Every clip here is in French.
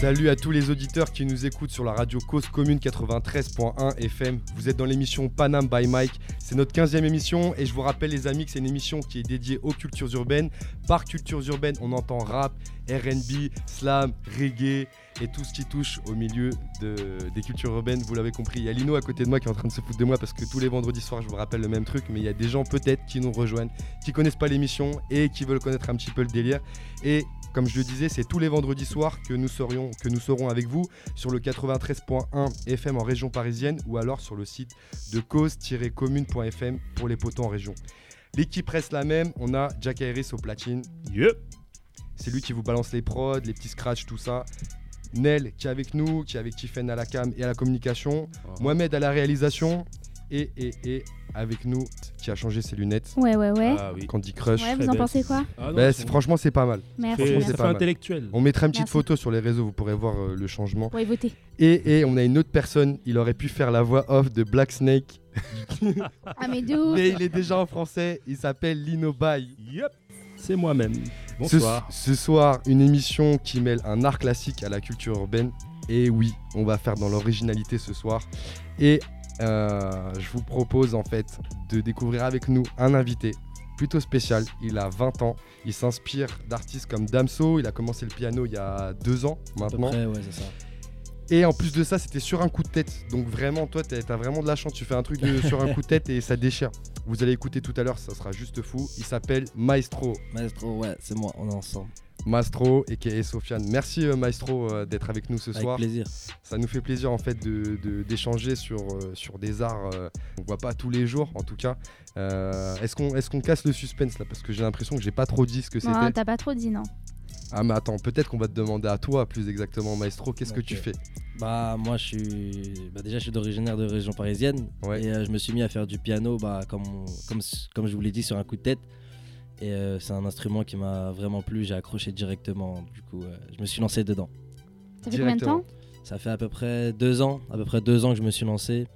Salut à tous les auditeurs qui nous écoutent sur la radio Cause Commune 93.1 FM. Vous êtes dans l'émission Panam by Mike. C'est notre 15e émission et je vous rappelle les amis que c'est une émission qui est dédiée aux cultures urbaines. Par cultures urbaines, on entend rap, RB, slam, reggae et tout ce qui touche au milieu de, des cultures urbaines. Vous l'avez compris, il y a Lino à côté de moi qui est en train de se foutre de moi parce que tous les vendredis soirs, je vous rappelle le même truc, mais il y a des gens peut-être qui nous rejoignent, qui connaissent pas l'émission et qui veulent connaître un petit peu le délire. Et comme je le disais, c'est tous les vendredis soirs que nous, serions, que nous serons avec vous sur le 93.1 FM en région parisienne ou alors sur le site de cause-commune.fm pour les poteaux en région. L'équipe reste la même, on a Jack Harris au platine. C'est lui qui vous balance les prods, les petits scratchs, tout ça. Nel qui est avec nous, qui est avec Tiffen à la cam et à la communication. Uh-huh. Mohamed à la réalisation. Et, et, et avec nous, qui a changé ses lunettes. Ouais, ouais, ouais. Ah oui. Candy Crush. ouais, vous en pensez quoi Ah non, Bah, c'est- franchement, c'est pas mal. Merci. c'est pas mal. intellectuel. On mettra une petite Merci. photo sur les réseaux, vous pourrez voir euh, le changement. Ouais, votez. Et, et on a une autre personne, il aurait pu faire la voix off de Black Snake, Ah, mais ouf. mais il est déjà en français, il s'appelle Lino Bay. Yep. C'est moi-même. Ce, Bonsoir. ce soir, une émission qui mêle un art classique à la culture urbaine. Et oui, on va faire dans l'originalité ce soir. Et je vous propose en fait de découvrir avec nous un invité plutôt spécial. Il a 20 ans. Il s'inspire d'artistes comme Damso. Il a commencé le piano il y a deux ans maintenant. près, ouais, c'est ça. Et en plus de ça, c'était sur un coup de tête. Donc vraiment, toi, t'as t'as vraiment de la chance. Tu fais un truc de- sur un coup de tête et ça déchire. Vous allez écouter tout à l'heure, ça sera juste fou. Il s'appelle Maestro. Maestro, ouais, c'est moi, on est ensemble. Maestro et qui Sofiane. Merci euh, Maestro euh, d'être avec nous ce Avec soir. plaisir. Ça nous fait plaisir en fait de- de- d'échanger sur, euh, sur des arts qu'on voit pas tous les jours en tout cas. Euh, Est-ce qu'on est qu'on casse le suspense là? Parce que j'ai l'impression que j'ai pas trop dit ce que Non, c'était. t'as pas trop dit, non. Ah mais attends, peut-être qu'on va te demander à toi plus exactement Maestro, qu'est-ce que tu fais? Bah, moi, je suis. Bah, déjà, je suis d'originaire de région parisienne. Ouais. Et euh, je me suis mis à faire du piano, bah, comme, comme, comme je vous l'ai dit, sur un coup de tête. Et euh, c'est un instrument qui m'a vraiment plu. J'ai accroché directement. Du coup, euh, je me suis lancé dedans. Ça fait combien de temps Ça fait à peu près deux ans, à peu près deux ans que je me suis lancé.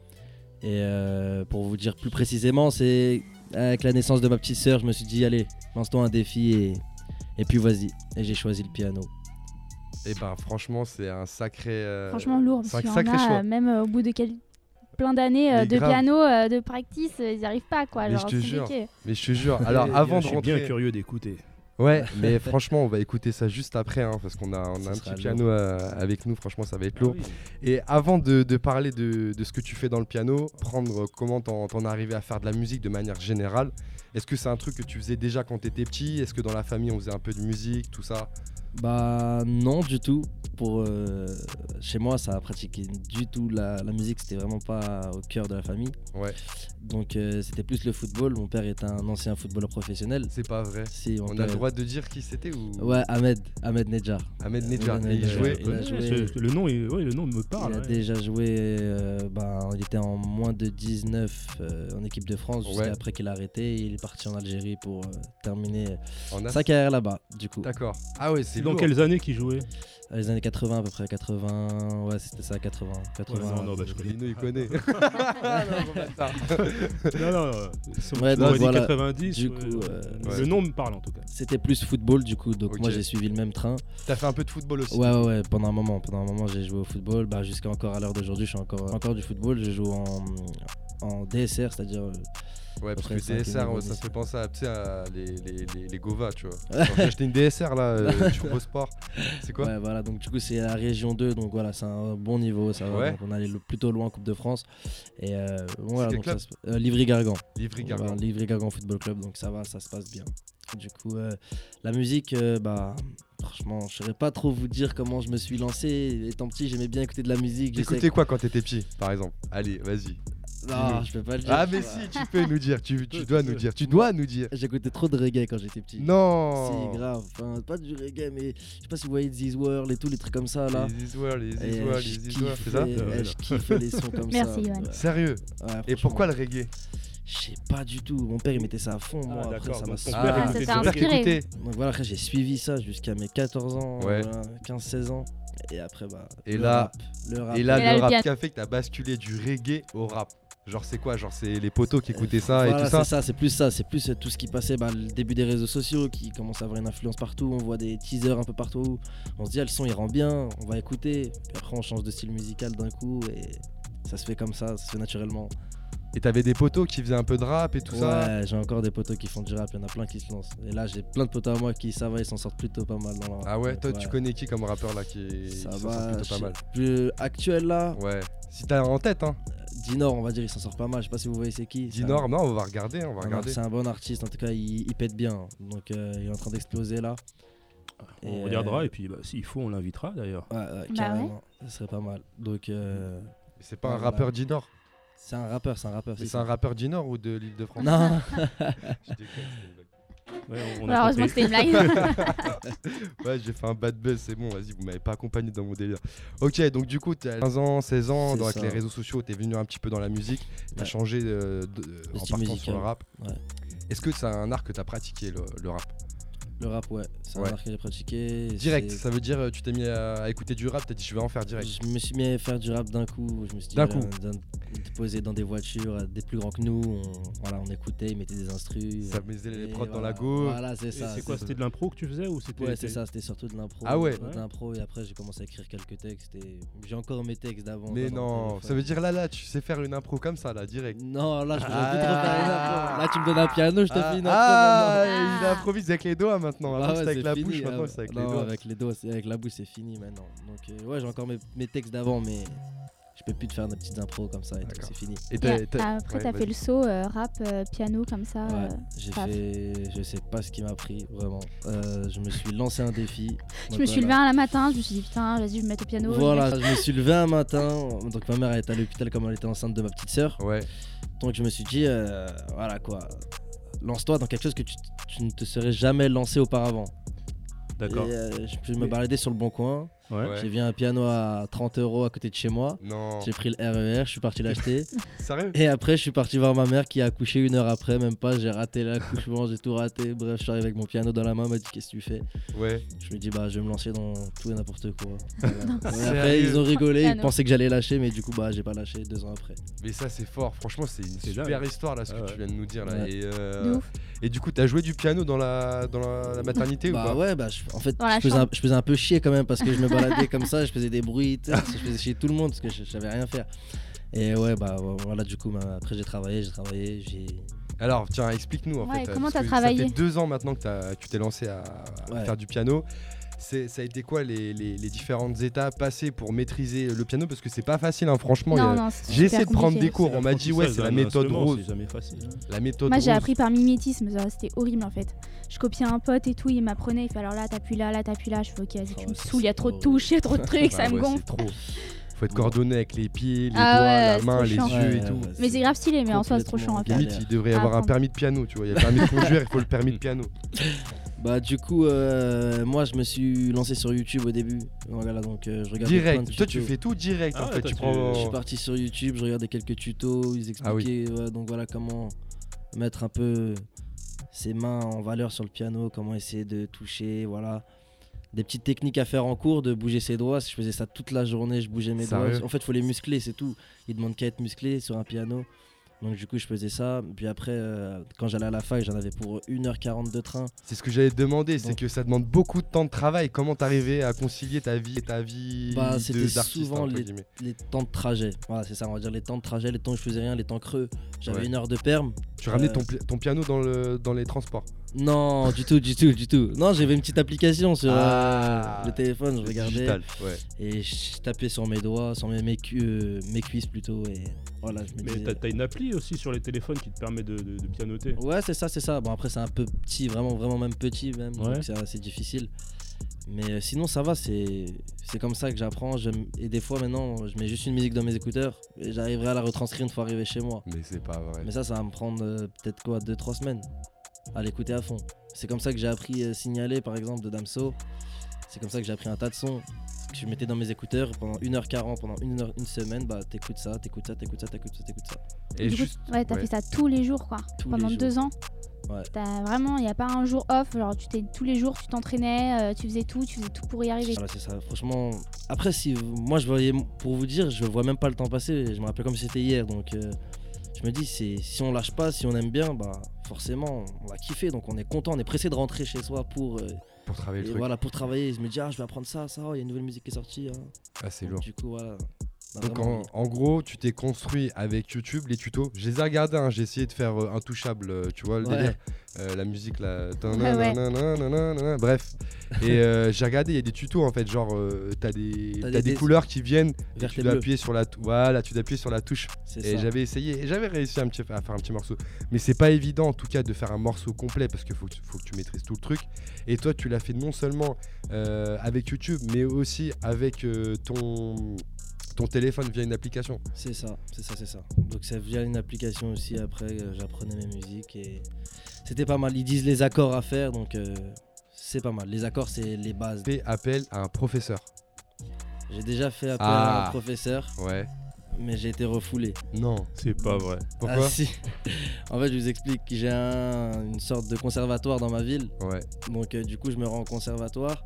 Et euh, pour vous dire plus précisément, c'est avec la naissance de ma petite sœur, je me suis dit, allez, lance-toi un défi et, et puis vas-y. Et j'ai choisi le piano. Et ben franchement c'est un sacré... euh, Franchement lourd, parce un sacré a, choix. même euh, au bout de quel- plein d'années euh, de grave. piano, euh, de practice, euh, ils n'y arrivent pas, quoi. Mais genre, je te jure. Mais je te jure, alors avant je de suis bien curieux d'écouter. Ouais, mais franchement, on va écouter ça juste après, hein, parce qu'on a, on a Ça un petit piano euh, avec nous, franchement, ça va être lourd. Ah oui. Et avant de, de parler de, de ce que tu fais dans le piano, prendre comment t'en t'en es arrivé à faire de la musique de manière générale, est-ce que c'est un truc que tu faisais déjà quand t'étais petit? Est-ce que dans la famille, on faisait un peu de musique, tout ça? Bah non du tout. Pour euh, chez moi, ça a pratiqué du tout la, la musique. C'était vraiment pas au cœur de la famille. Ouais, Donc euh, c'était plus le football. Mon père est un ancien footballeur professionnel. c'est pas vrai. Si On a le droit de dire qui c'était ou? Ouais, Ahmed, Ahmed Nedjar. Ahmed Nedjar, il jouait. Il a Ouais, joué- c'est- Le nom, est- ouais, le nom me parle. il a ouais. déjà joué, euh, bah, il était en moins de 19 euh, en équipe de France. Ouais. après qu'il a arrêté, il est parti en Algérie pour euh, terminer En sa carrière là-bas, du coup. D'accord. Ah ouais, c'est C'est dans lourd. quelles années qu'il jouait Dans les années 80 à peu près, 80, ouais c'était ça, 80. 80 non, non, bah, je connais. Lino, il connaît. Non, non, non. On Ouais, m'aurait donc dit voilà. 90. Du coup, ouais. euh, Ouais. Le nom me parle en tout cas. C'était plus football du coup, donc moi j'ai suivi le même train. T'as fait un peu de football aussi. Ouais, ouais, ouais, pendant un moment, pendant un moment j'ai joué au football. Bah, jusqu'à encore à l'heure d'aujourd'hui, je suis encore, encore du football. Je joue en, en DSR, c'est-à-dire. euh, Ouais, parce que DSR, ça fait penser à, à les, les, les, les Gova, tu vois. J'ai acheté une DSR là, euh, sur Sport. C'est quoi ouais, voilà, donc du coup c'est la région 2, donc voilà, c'est un bon niveau. Ça va, Ouais. donc on allait plutôt loin en Coupe de France. Et euh, voilà, donc ça se- euh, Livry-Gargan. Livry Voilà, Gargan. Livry-Gargan Football Club, donc ça va, ça se passe bien. Du coup, euh, la musique, euh, bah. Franchement, je saurais pas trop vous dire comment je me suis lancé. Étant petit, j'aimais bien écouter de la musique. T'écoutais quoi quand t'étais petit, par exemple? Allez, vas-y. Non, je peux pas le dire. Ah, mais si, tu peux nous dire. Tu, tu dois nous dire. Tu dois nous dire. J'écoutais trop de reggae quand j'étais petit. Non Si, grave. Enfin, pas du reggae, mais je sais pas si vous voyez This World et tous les trucs comme ça là. This World, les World, les World, c'est ça. Je kiffe les sons comme Merci, ça. Yoann. Ouais. Sérieux Ouais, Et pourquoi le reggae Je sais pas du tout. Mon père il mettait ça à fond. Moi, Ah, après, d'accord, ça m'a Ah, inspiré. Donc voilà, après j'ai suivi ça jusqu'à mes 14 ans, Ouais. voilà, 15-16 ans. Et après, bah. Et le là- rap, le rap. Et là, Et là, le le rap qui a fait que t'as basculé du reggae au rap. Genre c'est quoi Genre c'est les potos qui écoutaient ça et tout ça C'est ça, c'est plus ça, c'est plus tout ce qui passait, bah, le début des réseaux sociaux qui commence à avoir une influence partout, on voit des teasers un peu partout, on se dit ah, le son il rend bien, on va écouter, puis après on change de style musical d'un coup et ça se fait comme ça, ça se fait naturellement. Et t'avais des potos qui faisaient un peu de rap et tout ça ouais, j'ai encore des potos qui font du rap, il y en a plein qui se lancent. Et là j'ai plein de potos à moi qui ça va, ils s'en sortent plutôt pas mal dans rap. Ah ouais, toi tu connais qui comme rappeur là qui, s'en sort plutôt pas mal plus- actuel là, Ouais. Si t'as en tête, hein. Dinor on va dire il s'en sort pas mal, je sais pas si vous voyez c'est qui. un- Dinor, non, on va regarder, on va Ah non, regarder. C'est un bon artiste, en tout cas il, il pète bien, donc euh, il est en train d'exploser là. On Et, regardera euh, et puis bah, s'il faut, on l'invitera d'ailleurs. Ouais, ouais, Bah carrément, ça serait pas mal. Donc euh, C'est pas un rappeur Dinor c'est un rappeur, c'est un rappeur. C'est un rappeur du Nord ou de l'île de France Non, Ouais, on, a heureusement, c'était une blague. Ouais, j'ai fait un bad buzz, c'est bon, vas-y, vous m'avez pas accompagné dans mon délire. Ok, donc du coup, t'as 15 ans, 16 ans, dans, avec les réseaux sociaux, t'es venu un petit peu dans la musique, t'as Ouais. changé euh, de- Le en partant sur le rap. Ouais. Est-ce que c'est un art que t'as pratiqué, le, le rap? Le rap, ouais, c'est Ouais. un art que j'ai pratiqué. Direct, ça veut dire euh, tu t'es mis à, à écouter du rap, t'as dit je vais en faire direct. Je me suis mis à faire du rap d'un coup. Je me suis dit, D'un coup. d'un- de poser dans des voitures, des plus grands que nous. On, voilà, on écoutait, ils mettaient des instrus. Ça mettait les prods dans la go. Voilà, c'est Et ça. C'est quoi C'était de l'impro que tu faisais ou c'était Ouais, c'est ça, c'était surtout de l'impro. Ah ouais. De l'impro, et après j'ai commencé à écrire quelques textes. Et j'ai encore mes textes d'avant. Mais non, ça veut dire là, là, tu sais faire une impro comme ça, là, direct. Non, là je peux Ah. impro. Là tu me donnes un piano, je te ah, fais une impro ah, il improvise avec les doigts maintenant. Ah Avant ouais, c'était avec c'est la fini, bouche, maintenant c'est avec non, les doigts. avec les doigts, c'est avec la bouche, c'est fini maintenant. Donc euh, ouais, j'ai encore mes, mes textes d'avant, mais je peux plus te faire des petites impros comme ça et tout, c'est fini. Et Et t'as- a- t'as- après, ouais, t'as fait le saut euh, rap, euh, piano comme ça. Ouais, euh, j'ai paf. fait, je sais pas ce qui m'a pris vraiment. Euh, je me suis lancé un défi. Je Donc me suis voilà. levée un matin, je me suis dit putain, vas-y, je vais me mettre au piano. Voilà, je me suis levé un matin. Donc ma mère elle était à l'hôpital comme elle était enceinte de ma petite sœur. Ouais, Donc je me suis dit, euh, voilà quoi, lance-toi dans quelque chose que tu, tu ne te serais jamais lancé auparavant. D'accord. Euh, je peux me balader sur le bon coin. Ouais. J'ai vu un piano à 30 euros à côté de chez moi. non. J'ai pris le RER, je suis parti l'acheter. Sérieux? Et après, je suis parti voir ma mère qui a accouché une heure après, même pas. J'ai raté l'accouchement, j'ai tout raté. Bref, je suis arrivé avec mon piano dans la main. Elle m'a dit Qu'est-ce que tu fais? Ouais. Je lui ai dit Bah, je vais me lancer dans tout et n'importe quoi. Voilà. Après, ils ont rigolé. Ils pensaient que j'allais lâcher, mais du coup, bah, j'ai pas lâché deux ans après. Mais ça c'est fort, franchement c'est une super dingue. histoire là ce que tu viens de nous dire là. Ouais. Et, euh, et du coup t'as joué du piano dans la, dans la, la maternité ou Bah pas? ouais, bah, je- en fait, je faisais, un, je faisais un peu chier quand même parce que je me baladais comme ça, je faisais des bruits, je faisais chier tout le monde parce que je, je savais rien faire. Et ouais, bah voilà, du coup, bah, après j'ai travaillé, j'ai travaillé, j'ai. Alors tiens explique-nous en Ouais, fait. comment t'as travaillé Ça fait deux ans maintenant que tu t'es lancé à, à Ouais. faire du piano. C'est- Ça a été quoi les, les- les différentes étapes passées pour maîtriser le piano? Parce que c'est pas facile hein, franchement. J'ai essayé de prendre des cours, on m'a dit ouais c'est la méthode rose. C'est jamais facile. hein. La méthode Moi j'ai rose. appris par mimétisme, ça, c'était horrible en fait. Je copiais un pote et tout, il m'apprenait, il fait alors là t'appuies là, là t'appuies là, je fais ok vas-y tu Oh, me ça, saoules, il y a trop de touches, il y a trop de trucs, ça me ouais, gonfle. c'est trop. Faut être coordonné avec les pieds, les Ah doigts, ouais, la main, les chiant. yeux et tout. Mais c'est grave stylé, mais en soi c'est trop chiant à faire. Limite, il devrait y avoir un permis de piano, tu vois. Il y a le permis de conduire, il faut le permis de piano. Bah du coup, euh, moi je me suis lancé sur YouTube au début. Voilà, donc euh, je regardais plein Direct. Toi, tu fais tout direct Ah en ouais, fait. toi, Tu tu- prends. Je suis parti sur YouTube, je regardais quelques tutos, ils Ah oui. expliquaient ouais, donc voilà comment mettre un peu ses mains en valeur sur le piano, comment essayer de toucher, voilà. Des petites techniques à faire en cours, de bouger ses doigts. Si je faisais ça toute la journée, je bougeais mes Sérieux doigts. En fait, il faut les muscler, c'est tout. Ils demandent qu'à être musclés sur un piano. Donc du coup, je faisais ça. Puis après, euh, quand j'allais à la fac, j'en avais pour 1h40 de train. C'est ce que j'allais te demander, c'est que ça demande beaucoup de temps de travail. Comment t'arrivais à concilier ta vie et ta vie Bah, c'était souvent les- Les temps de trajet. Voilà, c'est ça, on va dire les temps de trajet, les temps où je faisais rien, les temps creux. J'avais Ouais. une heure de perme. Tu ramenais Euh, ton, ton piano dans, le, dans les transports. Non, du tout, du tout, du tout. Non, j'avais une petite application sur euh, Ah. le téléphone, je regardais Digital, ouais. et je tapais sur mes doigts, sur mes, mes, cu- euh, mes cuisses plutôt et voilà, je me Mais disais- t'as t'as une appli aussi sur les téléphones qui te permet de, de- de pianoter. Ouais, c'est ça, c'est ça. Bon, après, c'est un peu petit, vraiment, vraiment même petit, même. Ouais. Donc, c'est assez difficile. Mais euh, sinon, ça va, c'est c'est comme ça que j'apprends. Et des fois, maintenant, je mets juste une musique dans mes écouteurs et j'arriverai à la retranscrire une fois arrivé chez moi. Mais c'est pas vrai. Mais ça, ça va me prendre euh, peut-être quoi, 2-3 semaines à l'écouter à fond. C'est comme ça que j'ai appris euh, Signaler, par exemple, de Damso. C'est comme ça que j'ai appris un tas de sons que je mettais dans mes écouteurs pendant 1h40, pendant une, heure- une semaine. Bah, t'écoutes ça, t'écoutes ça, t'écoutes ça, t'écoutes ça, t'écoutes ça. Et Du coup, juste. ouais, t'as ouais. fait ça tous les jours quoi. Tous Pendant deux ans. Ouais. T'as vraiment, il n'y a pas un jour off. Genre, tu t'es tous les jours, tu t'entraînais, euh, tu faisais tout, tu faisais tout pour y arriver. Voilà, c'est ça. Franchement, après, si moi je voyais, pour vous dire, je vois même pas le temps passer. Je me rappelle comme si c'était hier. Donc, euh, je me dis, c'est si on lâche pas, si on aime bien, bah forcément, on va kiffer. Donc on est content, on est pressé de rentrer chez soi pour, euh, Pour travailler et le truc. voilà, pour travailler. Je me dis, ah, je vais apprendre ça, ça, oh, il y a une nouvelle musique qui est sortie. hein. Ah, c'est lourd. Du coup, voilà. A Donc en, en gros, tu t'es construit avec YouTube, les tutos. Je les ai regardés, hein, j'ai essayé de faire euh, intouchable, euh, tu vois le Ouais. délire. Euh, la musique là. ouais. Bref. Et j'ai regardé, il y a des tutos en fait, genre t'as des, des couleurs qui viennent, et tu dois appuyer sur la, voilà, tu dois appuyer sur la touche. Et j'avais essayé, et j'avais réussi un petit, à faire un petit morceau. Mais c'est pas évident en tout cas de faire un morceau complet parce qu'il faut, que tu- faut que tu maîtrises tout le truc. Et toi, tu l'as fait non seulement avec YouTube, mais aussi avec ton, ton téléphone via une application. C'est ça, c'est ça, c'est ça. Donc c'est via une application aussi, après euh, j'apprenais mes musiques et c'était pas mal. Ils disent les accords à faire, donc euh, c'est pas mal. Les accords, c'est les bases. Fais appel à un professeur. J'ai déjà fait appel Ah. à un professeur, Ouais. mais j'ai été refoulé. Non. C'est pas vrai. Pourquoi Ah, si. En fait, je vous explique que j'ai un- une sorte de conservatoire dans ma ville. Ouais. Donc, euh, du coup, je me rends au conservatoire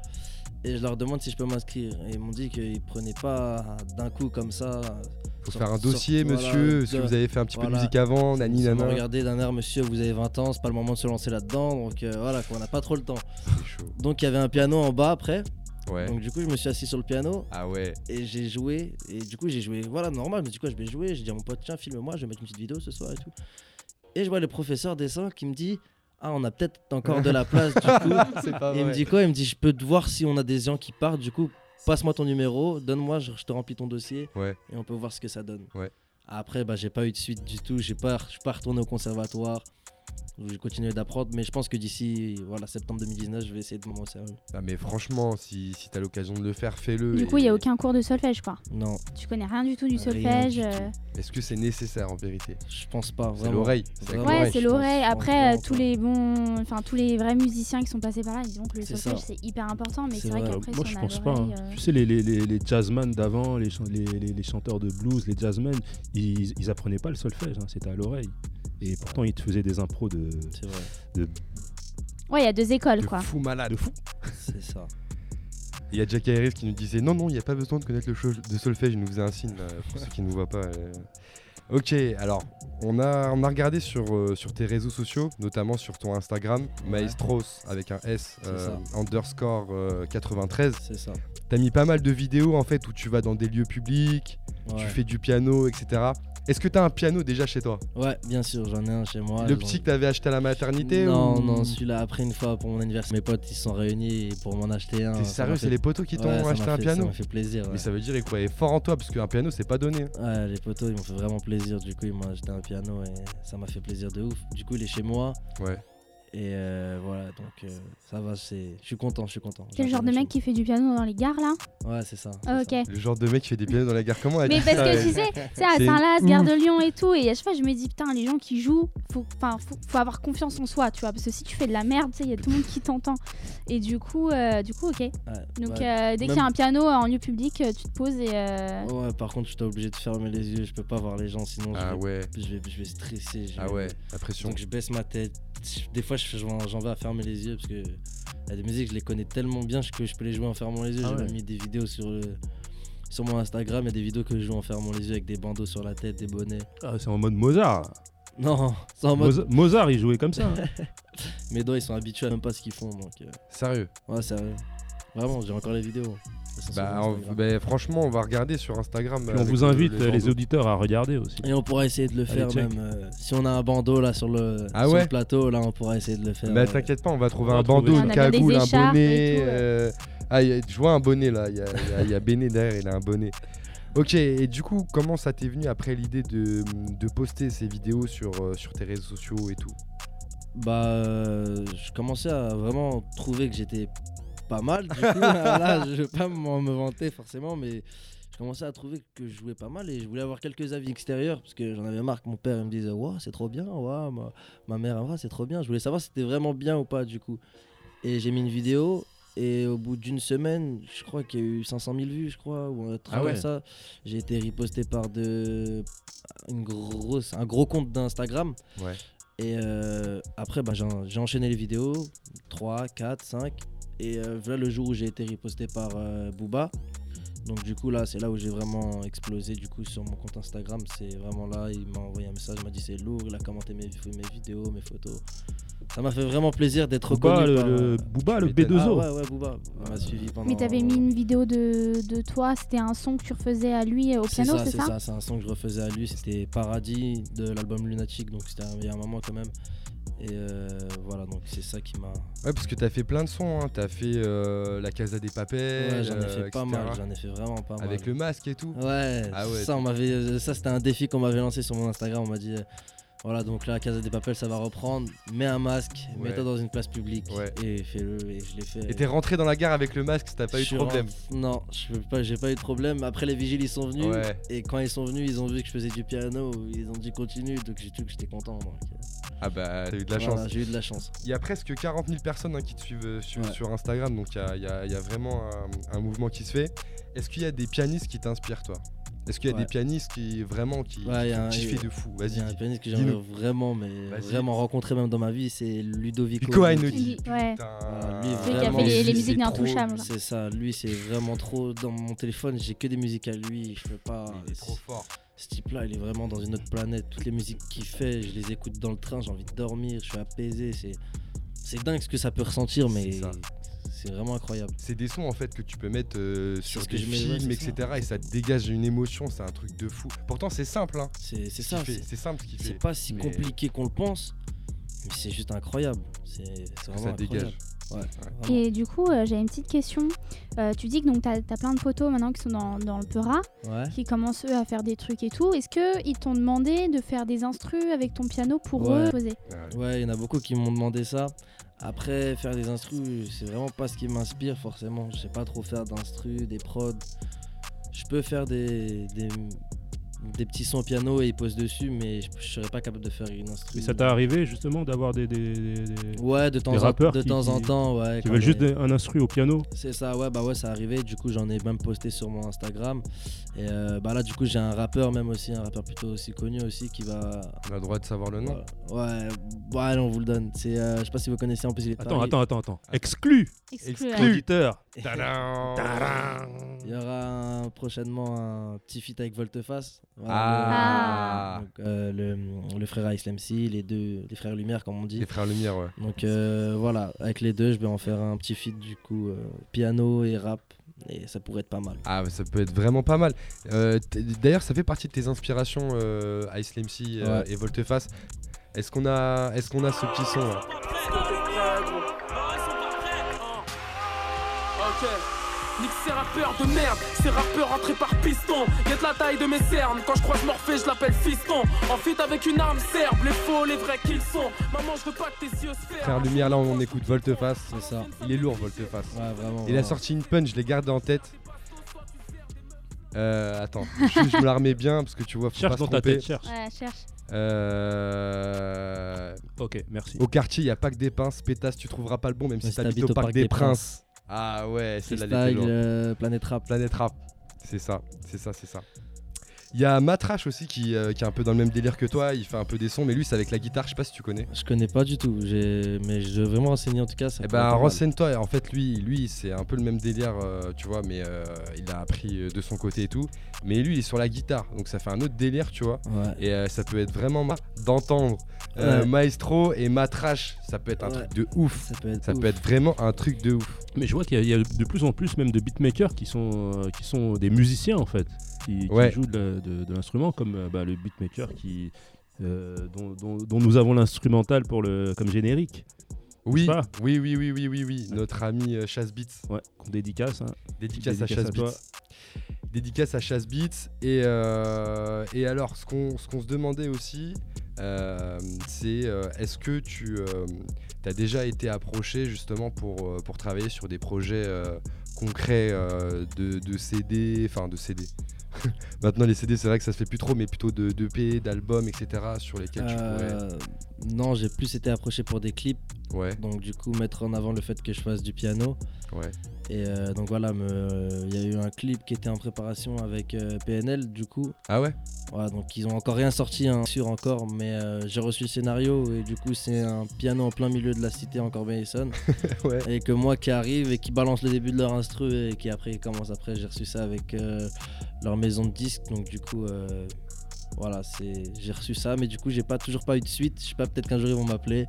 et je leur demande si je peux m'inscrire. Et ils m'ont dit qu'ils prenaient pas d'un coup comme ça. Faut Sort- faire un dossier, voilà, monsieur. si de- vous avez fait un petit peu de voilà. musique avant, nani nana. regardé d'un air, monsieur, vous avez 20 ans, c'est pas le moment de se lancer là-dedans. Donc, euh, voilà, quoi, on n'a pas trop le temps. Chaud. Donc, il y avait un piano en bas après. Ouais. Donc, du coup, je me suis assis sur le piano Ah ouais. et j'ai joué. Et du coup, j'ai joué, voilà, normal. Mais du coup, je vais jouer. J'ai dit à mon pote, tiens, filme-moi, je vais mettre une petite vidéo ce soir et tout. Et je vois le professeur descend qui me dit, ah, on a peut-être encore de la place. Du coup, pas Et il me dit quoi? Il me dit je peux te voir si on a des gens qui partent. Du coup, passe-moi ton numéro, donne-moi, je, je te remplis ton dossier Ouais. et on peut voir ce que ça donne. Ouais. Après, bah, j'ai pas eu de suite du tout. J'ai pas, je suis pas retourné au conservatoire. J'ai continué d'apprendre, mais je pense que d'ici voilà septembre 2019, je vais essayer de me sérieux. Ah mais franchement, si, si t'as l'occasion de le faire, fais-le. Du et- coup, il n'y a aucun cours de solfège, quoi. Non, Tu connais rien du tout du Rien solfège. euh. Est-ce que c'est nécessaire en vérité? Je pense pas. C'est vraiment. l'oreille. Ouais, l'oreille. c'est je l'oreille. je pense Après, euh, tous les bons, enfin tous les vrais musiciens qui sont passés par là, ils disent que le solfège c'est hyper important, mais C'est vrai vrai. qu'après, Moi, si je on a pense pas. hein. euh, Tu sais, les, les, les, les jazzman d'avant, les, chan- les, les, les chanteurs de blues, les jazzmen, ils, ils apprenaient pas le solfège, hein, c'était à l'oreille. Et pourtant, ils te faisaient des impros de, C'est vrai, Ouais, il y a deux écoles, De quoi. fou malade. de fou. c'est ça. Il y a Jack Harris qui nous disait non, non, il n'y a pas besoin de connaître le show de solfège. Il nous faisait un signe là, pour ceux qui ne nous voient pas. euh. Ok, alors on a, on a regardé sur, euh, sur tes réseaux sociaux, notamment sur ton Instagram, Maestros avec un S euh, underscore euh, 93. C'est ça. T'as mis pas mal de vidéos en fait où tu vas dans des lieux publics, tu Ouais. fais du piano, etc. Est-ce que t'as un piano déjà chez toi Ouais, bien sûr, j'en ai un chez moi. Le petit que t'avais acheté à la maternité Non, ou- non, celui-là, après une fois pour mon anniversaire, mes potes ils se sont réunis pour m'en acheter un. T'es sérieux, c'est les potos qui t'ont Ouais, acheté un piano Ça m'a fait plaisir. Mais ça veut dire qu'ils croyaient fort en toi parce qu'un piano c'est pas donné. Ouais, les potos ils m'ont fait vraiment plaisir. Du coup, ils m'ont acheté un piano et ça m'a fait plaisir de ouf. Du coup, il est chez moi Ouais. Et euh, voilà, donc euh, ça va. c'est- Je suis content, je suis content. Quel J'ai genre de mec qui fait du piano dans les gares là. Ouais, c'est ça. C'est. Le genre de mec qui fait des pianos dans la gare. Comment elle Mais dit parce ça, que tu sais, tu sais, à C'est Saint-Laz, Gare de Lyon et tout, et à chaque fois je me dis putain, les gens qui jouent, faut, enfin, faut, faut avoir confiance en soi, tu vois, parce que si tu fais de la merde, tu sais, il y a tout le monde qui t'entend. Et du coup, euh, du coup, ok. Ouais, Donc ouais. euh, dès qu'il y a un piano en lieu public, tu te poses et. euh, Ouais, par contre, j'étais obligé de fermer les yeux. Je peux pas voir les gens, sinon Ah je, vais, ouais, je, vais, je vais stresser. je ah vais- ouais, la pression. Donc je baisse ma tête. Des fois, je- j'en vais à fermer les yeux parce que y a des musiques, je les connais tellement bien que je peux les jouer en fermant les yeux. Ah J'ai ouais. mis des vidéos sur, le- sur mon Instagram. Il y a des vidéos que je joue en fermant les yeux avec des bandeaux sur la tête, des bonnets. Ah, c'est en mode Mozart. Non, c'est en mode. Moza- Mozart, il jouait comme ça. hein. Mes doigts, ils sont habitués à même pas ce qu'ils font. Donc, euh, Sérieux. ouais, sérieux. Vraiment, j'ai encore les vidéos. Bah, on- bah, franchement, on va regarder sur Instagram. Puis on vous le- invite, le euh, les auditeurs, à regarder aussi. Et on pourra essayer de le Allez, faire check. même. euh, si on a un bandeau là sur le, Ah sur ouais le plateau, là, on pourra essayer de le faire. Bah euh, t'inquiète pas, on va trouver On un bandeau, une cagoule, un bonnet. et tout, ouais. euh, Ah, je vois un bonnet là, il y a, il y a- y a Béné derrière, il a un bonnet. Ok, et du coup, comment ça t'est venu après l'idée de, de poster ces vidéos sur, euh, sur tes réseaux sociaux et tout? Bah, euh, je commençais à vraiment trouver que j'étais pas mal. Du coup, là, je vais pas me vanter forcément, mais je commençais à trouver que je jouais pas mal et je voulais avoir quelques avis extérieurs parce que j'en avais marre que mon père il me disait Ouah, c'est trop bien, ouah, ma, ma mère, ouah, c'est trop bien. Je voulais savoir si c'était vraiment bien ou pas, du coup. Et j'ai mis une vidéo. Et au bout d'une semaine, je crois qu'il y a eu 500 000 vues, je crois, ou un truc Ah ouais. comme ça. J'ai été riposté par de... une grosse, un gros compte d'Instagram. Ouais. Et euh, après, bah, j'ai enchaîné les vidéos, 3, 4, 5. Et euh, voilà le jour où j'ai été riposté par euh, Booba. Donc du coup là c'est là où j'ai vraiment explosé du coup sur mon compte Instagram. C'est vraiment là, il m'a envoyé un message, il m'a dit c'est lourd, il a commenté mes, mes vidéos, mes photos. Ça m'a fait vraiment plaisir d'être Booba, reconnu le, par, le euh, Booba, le tu m'étonnes. B2O. Ah ouais ouais Booba, il m'a suivi pendant. Mais t'avais mis une vidéo de, de toi, c'était un son que tu refaisais à lui au C'est piano, ça, c'est c'est ça, ça, c'est un son que je refaisais à lui, c'était Paradis de l'album Lunatic, donc c'était il y a un moment quand même. Et euh, voilà, donc c'est ça qui m'a. Ouais, parce que t'as fait plein de sons, hein. t'as fait euh, La Casa des Papels, Ouais, j'en ai euh, fait pas etc. mal, j'en ai fait vraiment pas mal. Avec le masque et tout. Ouais, Ah ouais, ça, on tu- m'avait, euh, ça c'était un défi qu'on m'avait lancé sur mon Instagram. On m'a dit, euh, voilà, donc là, Casa des Papels, ça va reprendre. Mets un masque, Ouais. mets-toi dans une place publique Ouais. et fais-le. Et je l'ai fait. Et t'es rentré dans la gare avec le masque, t'as pas eu de problème. Non, pas, j'ai pas eu de problème. Après, les vigiles, ils sont venus. Ouais. Et quand ils sont venus, ils ont vu que je faisais du piano. Ils ont dit continue. Donc j'ai tout que j'étais content. donc, Ah bah, t'as eu de la voilà, chance. J'ai eu de la chance. Il y a presque 40 000 personnes hein, qui te suivent euh, sur, Instagram, donc il y a, il y a- il y a vraiment un, un mouvement qui se fait. Est-ce qu'il y a des pianistes qui t'inspirent, toi? Est-ce qu'il y a Ouais. des pianistes qui vraiment qui, Ouais, qui a- de fou Il y Vas-y. a un pianiste que j'aimerais vraiment, mais Vas-y. vraiment rencontrer même dans ma vie, c'est Ludovico. Pico Einaudi. Ouais. Lui, Celui qui a fait les, musiques d'Intouchables. C'est ça, lui c'est vraiment trop dans mon téléphone, j'ai que des musiques à lui, je peux pas. Il est trop fort. Ce type-là, il est vraiment dans une autre planète. Toutes les musiques qu'il fait, je les écoute dans le train, j'ai envie de dormir, je suis apaisé. C'est, c'est dingue ce que ça peut ressentir, mais C'est c'est vraiment incroyable. C'est des sons en fait que tu peux mettre euh, sur des je mets, ouais, films, c'est etc. Et ça te dégage une émotion, c'est un truc de fou. Pourtant, c'est simple, hein. C'est, c'est ce qu'il ça, fait. c'est, C'est simple ce qu'il c'est fait. pas si mais- compliqué qu'on le pense, mais c'est juste incroyable. C'est, c'est Ça dégage. Ouais. Et du coup, euh, j'avais une petite question. Euh, tu dis que donc t'as as plein de potos maintenant qui sont dans, dans le Peura, Ouais. qui commencent eux à faire des trucs et tout. Est-ce que ils t'ont demandé de faire des instrus avec ton piano pour Ouais. eux poser? Ouais. Ouais, il y en a beaucoup qui m'ont demandé ça. Après, faire des instrus, c'est vraiment pas ce qui m'inspire forcément. Je sais pas trop faire d'instrus, des prods. Je peux faire des, des, des petits sons au piano et ils posent dessus, mais je, je serais pas capable de faire une instru. Et ça t'est arrivé justement d'avoir des, des- des- des- Ouais, de temps, des en, rappeurs de qui- temps en temps, ouais. qui veulent juste un instru au piano C'est ça, ouais, bah ouais, ça arrivé. Du coup, j'en ai même posté sur mon Instagram. Et euh, bah là, du coup, j'ai un rappeur, même aussi, un rappeur plutôt aussi connu aussi, qui va. On a le droit de savoir le nom. Ouais, ouais, ouais, allez, on vous le donne. C'est, euh, je sais pas si vous connaissez en plus. Il est de Attends, attends, attends, attends. Exclu Exclu. Auditeur Tadam Il y aura un- prochainement un petit feat avec Volteface. Voilà, Ah. Donc, euh, le, le frère Ice MC, les deux, les frères Lumière, comme on dit. Les frères Lumière, ouais. Donc euh, voilà, avec les deux, je vais en faire un petit feat du coup, euh, piano et rap. Et ça pourrait être pas mal. Ah, ça peut être vraiment pas mal. Euh, D'ailleurs, ça fait partie de tes inspirations, euh, Ice euh, Ouais. et Volteface. Est-ce qu'on a, est qu'on a ce petit son là? Nique ces rappeurs de merde, ces rappeurs entrés par piston. Y'a de la taille de mes cernes, quand je croise Morphée, je l'appelle fiston. En fit avec une arme serbe, les faux, les vrais qu'ils sont. Maman, je veux pas que tes yeux se ferment. Frères Lumière, là, on écoute Volteface. C'est ça. Il est lourd, Volteface. Ouais, vraiment. Il a sorti une punch, je l'ai gardé en tête. Euh, attends, je, je me la remets bien parce que tu vois, faut Cherche pas dans se ta tromper. tête, cherche. Ouais, cherche. Euh, Ok, merci. Au quartier, il y a pas que des pinces. Pétasse, tu trouveras pas le bon, même si si t'habites au parc des Princes. Ah ouais, c'est la euh, Planète Rap. Planète Rap. C'est ça, c'est ça, c'est ça. Il y a Matrash aussi qui, euh, qui est un peu dans le même délire que toi, il fait un peu des sons, mais lui c'est avec la guitare, je sais pas si tu connais. Je connais pas du tout, mais je veux vraiment renseigner en tout cas. Ça Eh ben renseigne-toi, en fait lui, lui c'est un peu le même délire, euh, tu vois, mais euh, il a appris de son côté et tout. Mais lui il est sur la guitare, donc ça fait un autre délire, tu vois. Ouais. Et euh, ça peut être vraiment marrant d'entendre euh, Ouais. Maestro et Matrash, ça peut être un Ouais. truc de ouf. Ça peut être. Ça ouf. peut être vraiment un truc de ouf. Mais je vois qu'il y, y a de plus en plus même de beatmakers qui sont, euh, qui sont des musiciens en fait, qui, qui Ouais. jouent de, de- de l'instrument comme euh, bah, le beatmaker qui, euh, dont, dont- dont nous avons l'instrumental pour le comme générique, Oui, pas oui, oui, oui, oui, oui, oui. Notre ami euh, Chaz Beats. ouais, qu'on dédicace. hein. Dédicace, à Dédicace Chaz à toi. Beats. Dédicace à Chaz Beats. Et, euh, et alors, ce qu'on se demandait aussi, c'est est-ce que tu as déjà été approché justement pour, pour travailler sur des projets concrets de, de CD, enfin de CD. Maintenant, les CD, c'est vrai que ça se fait plus trop, mais plutôt de d'EP, d'albums, etc. sur lesquels tu pourrais. Euh, non, j'ai plus été approché pour des clips Ouais, Donc du coup mettre en avant le fait que je fasse du piano. ouais. Et euh, donc voilà, me- il y a eu un clip qui était en préparation avec euh, PNL du coup. Ah ouais? Voilà, donc ils ont encore rien sorti, hein, sûr encore, mais euh, j'ai reçu le scénario et du coup c'est un piano en plein milieu de la cité en Corbeil-Essonne. Ouais. et que moi qui arrive et qui balance le début de leur instru et qui après commence après, j'ai reçu ça avec euh, leur maison de disques, donc du coup euh, voilà, c'est j'ai reçu ça, mais du coup j'ai pas toujours pas eu de suite. Je sais pas, peut-être qu'un jour ils vont m'appeler,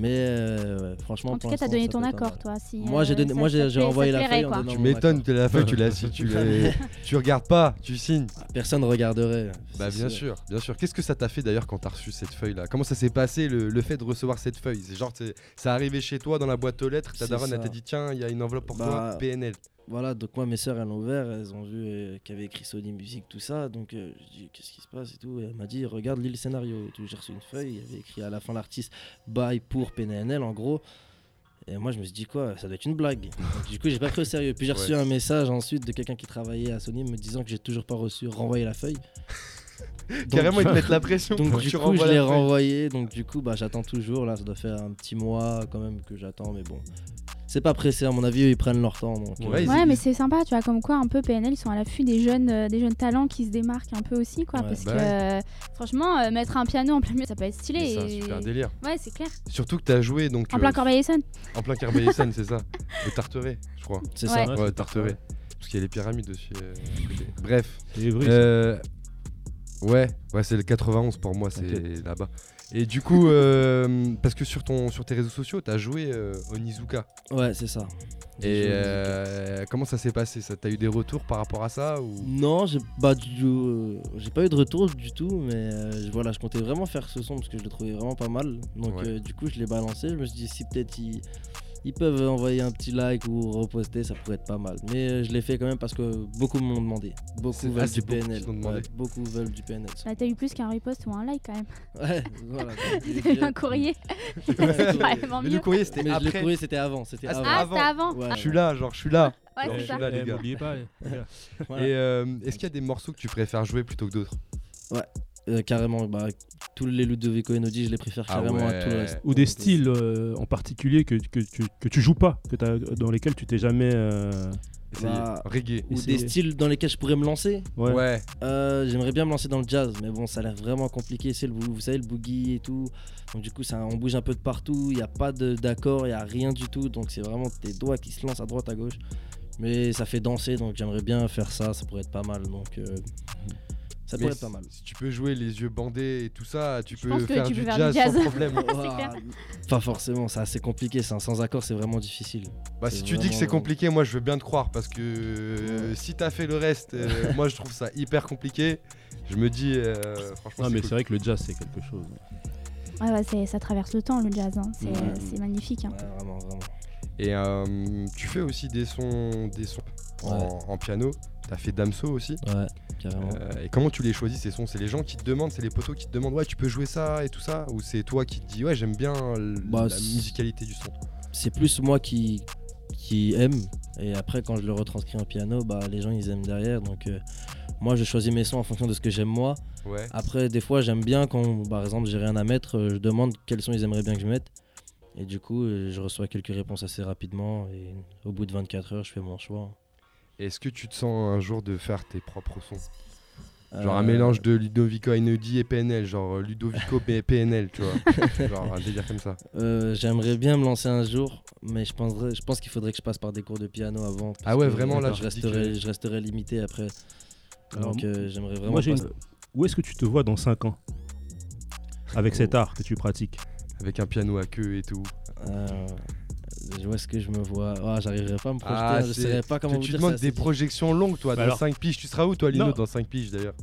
mais euh, franchement. En tout cas, t'as donné ça ton accord, toi. Si, Moi, j'ai euh, donné- ça- moi, ça j'ai- envoyé ça la feuille en Tu m'étonnes, la feuille, tu la signes, tu, tu regardes pas, tu signes. Personne regarderait. Bah bien sûr, bien sûr. Qu'est-ce que ça t'a fait d'ailleurs quand t'as reçu cette feuille là Comment ça s'est passé le, le fait de recevoir cette feuille? C'est genre c'est c'est arrivé chez toi dans la boîte aux lettres, ta daronne elle ça. t'a dit tiens il y a une enveloppe pour toi Bah, PNL. Voilà, donc moi mes sœurs elles l'ont ouvert, elles ont vu euh, qu'il y avait écrit Sony Music, tout ça, donc euh, je dis qu'est-ce qui se passe et tout, et elle m'a dit regarde lis le scénario et tout, j'ai reçu une feuille, il y avait écrit à la fin l'artiste by pour PNL en gros, et moi je me suis dit quoi, ça doit être une blague, donc, du coup j'ai pas pris au sérieux, puis j'ai reçu Ouais. un message ensuite de quelqu'un qui travaillait à Sony me disant que j'ai toujours pas reçu, renvoyé la feuille. Donc- Carrément ils te mettent la pression Donc pour que du tu coup je l'ai renvoyé, donc du coup bah j'attends toujours, là ça doit faire un petit mois quand même que j'attends, mais bon, c'est pas pressé à mon avis, eux, ils prennent leur temps, donc euh, Ouais, mais c'est sympa, tu vois, comme quoi un peu PNL, ils sont à l'affût des jeunes, euh, des jeunes talents qui se démarquent un peu aussi, quoi. Ouais, parce bah que ouais. euh, franchement, euh, mettre un piano en plein milieu, ça peut être stylé. C'est un super délire. Ouais, c'est clair. Surtout que t'as joué donc En euh, plein Corbeil-Essonne. en plein Carbet-Essonne, c'est ça Au Tarteret, je crois. c'est Ouais. ça. Ouais, Tarteret. Parce qu'il y a les pyramides euh, côté. Bref. Ouais, ouais, c'est le 91 pour moi, c'est là-bas. Et du coup, euh, parce que sur, ton, sur tes réseaux sociaux, t'as joué euh, Onizuka. Ouais, c'est ça. Et euh, comment ça s'est passé ça? T'as eu des retours par rapport à ça ou... Non, j'ai euh, j'ai pas eu de retour du tout, mais voilà, je comptais vraiment faire ce son parce que je le trouvais vraiment pas mal. Donc Ouais. du coup, je l'ai balancé. Je me suis dit si peut-être ils, ils peuvent envoyer un petit like ou reposter, ça pourrait être pas mal. Mais euh, je l'ai fait quand même parce que beaucoup m'ont demandé. Beaucoup ah, veulent c'est du beaucoup PNL. Ouais, beaucoup veulent du PNL. Là, t'as eu plus qu'un repost ou un like quand même. Ouais, voilà. T'as eu un courrier. Mais mieux. le courrier, c'était après. courrier, c'était avant. C'était Ah, c'était avant. Ah, avant. Ouais. Ah, Je suis là, genre, je suis là. ouais, c'est je suis là, les Eh, gars. N'oubliez pas. les gars. Voilà. Et euh, est-ce qu'il y a des morceaux que tu préfères jouer plutôt que d'autres? Euh, carrément, bah, tous les Ludovico Einaudi, je les préfère Ah carrément à tout le reste. Ou des styles euh, en particulier que, que, que, que tu joues pas, que t'as- dans lesquels tu t'es jamais. euh. Bah, Reggae. Ou des styles dans lesquels je pourrais me lancer. Ouais. Ouais. Euh, J'aimerais bien me lancer dans le jazz, mais bon, ça a l'air vraiment compliqué. C'est le, vous savez, le boogie et tout. Donc du coup, ça, on bouge un peu de partout. Il n'y a pas de- d'accord, il n'y a rien du tout. Donc c'est vraiment tes doigts qui se lancent à droite, à gauche. Mais ça fait danser, donc j'aimerais bien faire ça. Ça pourrait être pas mal. Donc euh, ça pourrait être pas mal. Si tu peux jouer les yeux bandés et tout ça, tu Je peux pense que faire tu du peux faire jazz du jazz. sans problème. c'est clair. Pas forcément, c'est assez compliqué. ça. Sans accord, c'est vraiment difficile. Bah C'est si tu dis que vraiment- c'est compliqué, moi je veux bien te croire parce que euh, si t'as fait le reste, euh, moi je trouve ça hyper compliqué. Je me dis euh, franchement Non, mais cool. c'est vrai que le jazz, c'est quelque chose. Ouais, ouais, c'est- ça traverse le temps le jazz. hein. C'est Ouais. c'est magnifique. hein. Ouais, vraiment, vraiment. Et euh, tu fais aussi des sons, des sons en, piano. T'as fait Damso aussi. Ouais, carrément. Euh, et comment tu les choisis ces sons? C'est les gens qui te demandent, c'est les potos qui te demandent ouais tu peux jouer ça et tout ça? Ou c'est toi qui te dis ouais j'aime bien Bah, la musicalité du son? c'est plus moi qui, qui aime. Et après, quand je le retranscris en piano, bah, les gens ils aiment derrière. Donc, euh, moi je choisis mes sons en fonction de ce que j'aime moi. Ouais. Après, des fois, j'aime bien quand, par exemple, j'ai rien à mettre, euh, je demande quels sons ils aimeraient bien que je mette. Et du coup, je reçois quelques réponses assez rapidement. Et au bout de 24 heures, je fais mon choix. Est-ce que tu te sens un jour de faire tes propres sons Genre un Euh, mélange de Ludovico Einaudi et PNL, genre euh, Ludovico et PNL, tu vois. genre un délire comme ça. euh, J'aimerais bien me lancer un jour, mais je, penserais, je pense qu'il faudrait que je passe par des cours de piano avant. parce Ah ouais, que vraiment, là, je resterai, que- je resterai limité après. Alors, Donc, euh, j'aimerais vraiment. Moi, j'ai passer- une- Où est-ce que tu te vois dans 5 ans Avec cet art que tu pratiques Avec un piano à queue et tout. Je vois ce que je me vois. Ah, j'arriverai pas à me projeter. Ah, hein, je saurais pas comment Tu, vous tu dire demandes ça, des projections longues, toi, Bah dans alors- 5 piges. Tu seras où, toi, Lino, Non. dans 5 piges d'ailleurs?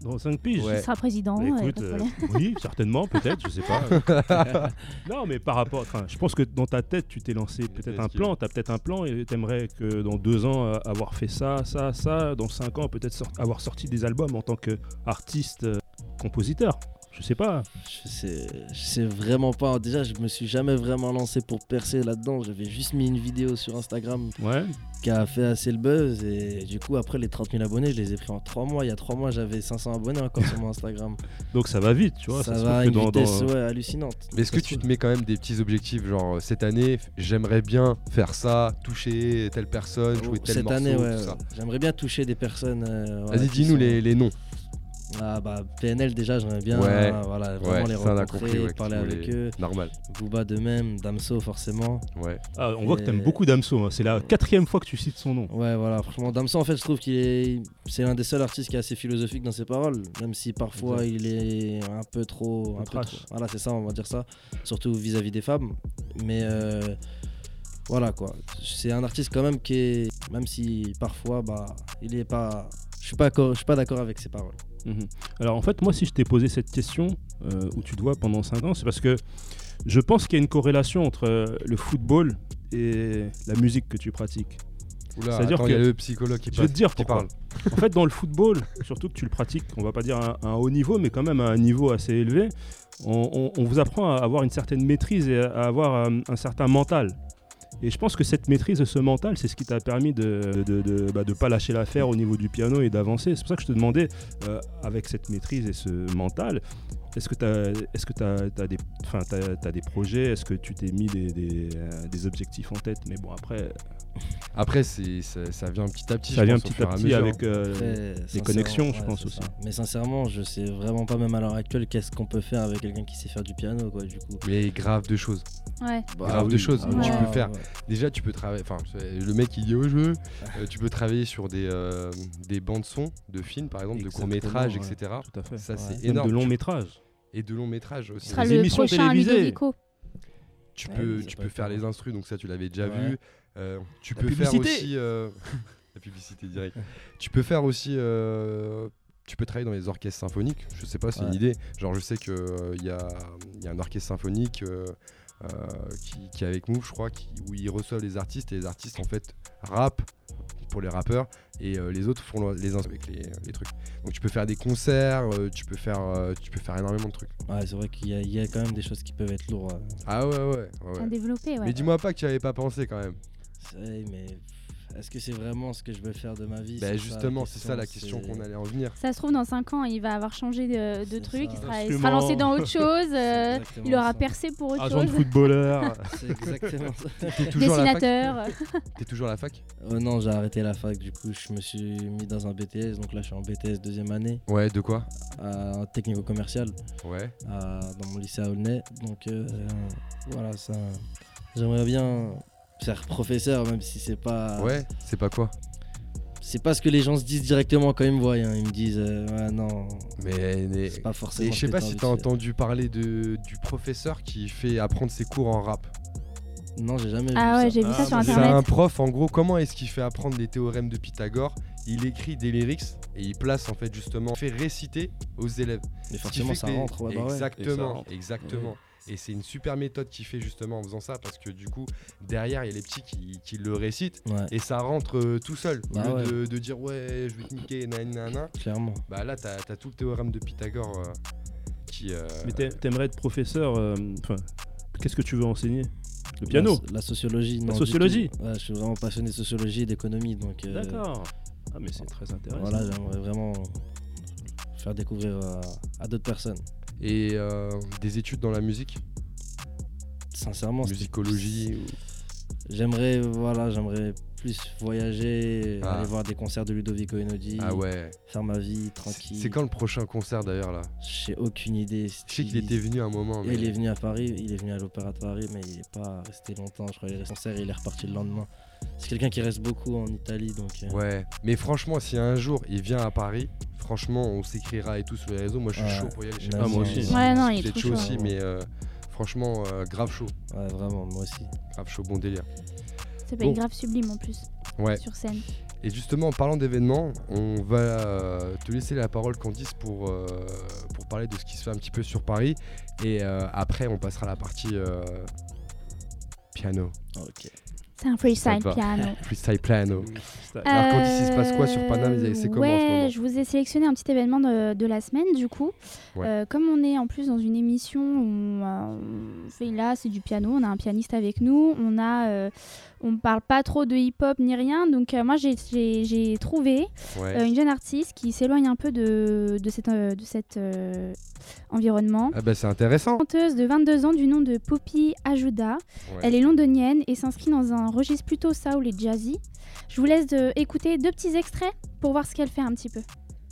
Dans 5 piges Ouais. Tu seras président. Bah, écoute, euh, oui, certainement, peut-être, je sais pas. non, mais par rapport, je pense que dans ta tête, tu t'es lancé peut-être un plan, tu as peut-être un plan et tu aimerais que dans deux ans, euh, avoir fait ça, ça, ça, dans cinq ans, peut-être sort- avoir sorti des albums en tant qu'artiste, euh, compositeur. Je sais pas. Je sais, je sais vraiment pas. Déjà, je me suis jamais vraiment lancé pour percer là-dedans. J'avais juste mis une vidéo sur Instagram Ouais. qui a fait assez le buzz. Et du coup, après les 30 000 abonnés, je les ai pris en 3 mois. Il y a 3 mois, j'avais 500 abonnés encore sur mon Instagram. Donc ça va vite, tu vois. ça, se va à une dans- vitesse dans- ouais, hallucinante. Mais est-ce que Ça tu te mets quand même des petits objectifs, genre euh, cette année, j'aimerais bien faire ça, toucher telle personne, jouer tel Cette morceau, année, ouais, ça. j'aimerais bien toucher des personnes. euh, voilà, Vas-y, dis-nous sont- les, les noms. Ah bah PNL déjà, j'aimerais bien Ouais. euh, voilà, vraiment Ouais, les rencontrer, compris, ouais, parler avec eux. Normal. Booba de même, Damso forcément. Ouais. Ah, on voit que t'aimes beaucoup Damso. hein. C'est la quatrième fois que tu cites son nom. Ouais, voilà, franchement, Damso, en fait, je trouve qu'il est. C'est l'un des seuls artistes qui est assez philosophique dans ses paroles, même si parfois il est un peu trop. Un peu trop- Voilà, c'est ça, on va dire ça. Surtout vis-à-vis des femmes. Mais euh, voilà, quoi. C'est un artiste quand même qui est. Même si parfois, bah, il est pas. Je suis pas, je suis pas d'accord avec ses paroles. Mhm. Alors en fait, moi, si je t'ai posé cette question, euh, où tu te vois pendant 5 ans, c'est parce que je pense qu'il y a une corrélation entre euh, le football et la musique que tu pratiques. C'est-à-dire il y a que- le psychologue qui Je vais te dire qui parle. En fait, dans le football, surtout que tu le pratiques, on va pas dire à un, haut niveau, mais quand même à un niveau assez élevé, on, on- on vous apprend à avoir une certaine maîtrise et à avoir euh, un certain mental. Et je pense que cette maîtrise de ce mental, c'est ce qui t'a permis de de, bah, de pas lâcher l'affaire au niveau du piano et d'avancer. C'est pour ça que je te demandais, euh, avec cette maîtrise et ce mental, est-ce que tu as, t'as des, t'as des projets? Est-ce que tu t'es mis des, des, euh, des objectifs en tête? Mais bon, après, Après, c'est, ça, ça vient petit à petit. ça je vient pense, petit à et petit mesure. avec euh, Après, les sincèrement, connexions, je pense aussi. ça. Mais sincèrement, je sais vraiment pas, même à l'heure actuelle, qu'est-ce qu'on peut faire avec quelqu'un qui sait faire du piano, quoi, du coup. Mais grave de choses. Ouais. Grave de choses. oui, tu ouais. peux faire. ouais. Déjà, tu peux travailler. Enfin, le mec il dit au jeu. euh, tu peux travailler sur des, euh, des bandes son de films, par exemple, de Exactement, courts métrages, ouais. etc. tout à fait. Ça, Ouais. c'est Même énorme. de longs métrages. Et de longs métrages aussi. Ce sera Les le émissions prochain télévisées. Tu peux, tu peux faire les instrus, donc ça tu l'avais déjà vu. Euh, tu La peux faire aussi euh, la publicité directe. tu peux faire aussi, euh, tu peux travailler dans les orchestres symphoniques. Je sais pas, c'est une idée. Genre je sais que euh, il y, a, il y a un orchestre symphonique euh, euh, qui, qui est avec Move, je crois, qui, où ils reçoivent les artistes et les artistes en fait rappent pour les rappeurs et euh, les autres font le- les instrus avec les, les trucs. Donc tu peux faire des concerts, euh, tu peux faire, euh, tu peux faire énormément de trucs. Ouais, c'est vrai qu'il y, a- il y a quand même des choses qui peuvent être lourdes. ouais. Ah ouais ouais. ouais, ouais. À développer, ouais. Mais dis-moi pas que tu avais pas pensé quand même. Vrai, mais est-ce que c'est vraiment ce que je veux faire de ma vie? Bah justement, c'est ça la question qu'on allait en venir. Ça se trouve, dans 5 ans, il va avoir changé de, truc, il sera, il Instrument. sera lancé dans autre chose, euh, il aura ça. percé pour autre Agent de chose. footballeur. C'est exactement ça. T'es toujours à la fac? Dessinateur. T'es toujours à la fac? Euh, non, j'ai arrêté la fac, du coup, je me suis mis dans un BTS. Donc là, je suis en BTS deuxième année, Ouais, de quoi? À- en technico-commercial, Ouais. dans mon lycée à Aulnay. Donc euh, voilà, ça. J'aimerais bien faire professeur, même si c'est pas. Ouais, c'est pas quoi C'est pas ce que les gens se disent directement quand ils me voient. hein. Ils me disent, euh, ouais, non, Mais, mais- c'est pas forcément. et je sais pas si t'as entendu parler de, du professeur qui fait apprendre ses cours en rap. Non, j'ai jamais Ah vu ouais, ça. j'ai vu Ah, ça sur moi, j'ai- C'est un internet. prof, en gros, comment est-ce qu'il fait apprendre les théorèmes de Pythagore? Il écrit des lyrics et il place en fait justement, fait réciter aux élèves. Qui forcément, ça rentre. Ouais, bah ouais. Exactement, exactement. Et c'est une super méthode qu'il fait justement en faisant ça parce que du coup, derrière, il y a les petits qui, qui le récitent Ouais, et ça rentre euh, tout seul. Au Bah lieu ouais. de, de dire ouais, je vais te niquer, nanana. clairement. Bah là, t'as as tout le théorème de Pythagore euh, qui. euh, Mais t'a- t'aimerais être professeur. euh, Enfin, qu'est-ce que tu veux enseigner? Le piano? La, la sociologie. non, du sociologie. Ouais, je suis vraiment passionné de sociologie et d'économie. Donc, euh, D'accord. Ah, mais c'est très intéressant. Voilà, j'aimerais vraiment faire découvrir à, à d'autres personnes. Et euh, des études dans la musique, Sincèrement, musicologie. ou- j'aimerais voilà, j'aimerais plus voyager, Ah. aller voir des concerts de Ludovico Einaudi, Ah ouais. faire ma vie tranquille. C'est quand le prochain concert d'ailleurs là? J'ai aucune idée. Je sais qu'il était venu un moment. Mais... Il est venu à Paris, il est venu à l'Opéra de Paris, mais il est pas resté longtemps. Je crois qu'il est resté concert et il est reparti le lendemain. C'est quelqu'un qui reste beaucoup en Italie, donc. euh, Ouais. Mais franchement, si un jour il vient à Paris, franchement, on s'écrira et tout sur les réseaux. Moi, je suis Ouais. chaud pour y aller. Je sais Ah, pas moi si- aussi. si- Ouais, non, si il est vous êtes trop chaud chaud. aussi, mais euh, franchement, euh, grave chaud. Ouais, vraiment, moi aussi. Grave chaud, bon délire. Ça peut être Bon. grave sublime en plus, Ouais. sur scène. Et justement, en parlant d'événements, on va euh, te laisser la parole, Candice, pour, euh, pour parler de ce qui se fait un petit peu sur Paris. Et euh, après, on passera à la partie euh, piano. Ok. C'est un freestyle piano. Freestyle piano. Alors, quand il se passe quoi sur Paname, c'est comment en ce Ouais, moment je vous ai sélectionné un petit événement de, de la semaine du coup. Ouais. Euh, comme on est en plus dans une émission où euh, on fait là, c'est du piano, on a un pianiste avec nous, on a, euh, on parle pas trop de hip-hop ni rien, donc euh, moi j'ai- j'ai j'ai trouvé Ouais. euh, une jeune artiste qui s'éloigne un peu de, de cet euh, de cet, euh, environnement. Ah bah c'est intéressant. Chanteuse de 22 ans du nom de Poppy Ajuda. Ouais. Elle est londonienne et s'inscrit dans un registre plutôt soul et jazzy. Je vous laisse de écouter deux petits extraits pour voir ce qu'elle fait un petit peu.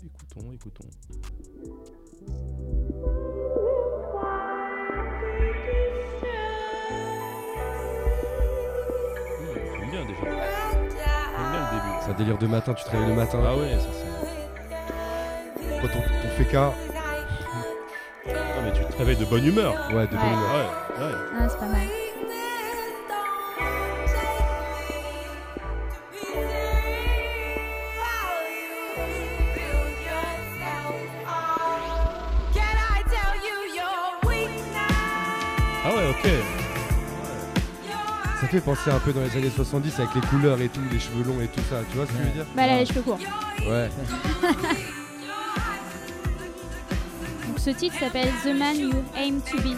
Écoutons, écoutons. Bien déjà. J'aime bien le début. C'est un délire de matin, tu te réveilles le matin. Ah ouais, ça c'est. Toi, ton, ton féca. Ah, mais tu te réveilles de bonne humeur. Ouais, de bonne humeur. Ouais, ouais. Ah, c'est pas mal. Ah ouais, ok. Fait penser un peu dans les années 70 avec les couleurs et tout, les cheveux longs et tout ça. Tu vois ce que je veux dire Bah, elle a les cheveux courts. Ouais. Donc, ce titre s'appelle The Man You Aim to Be.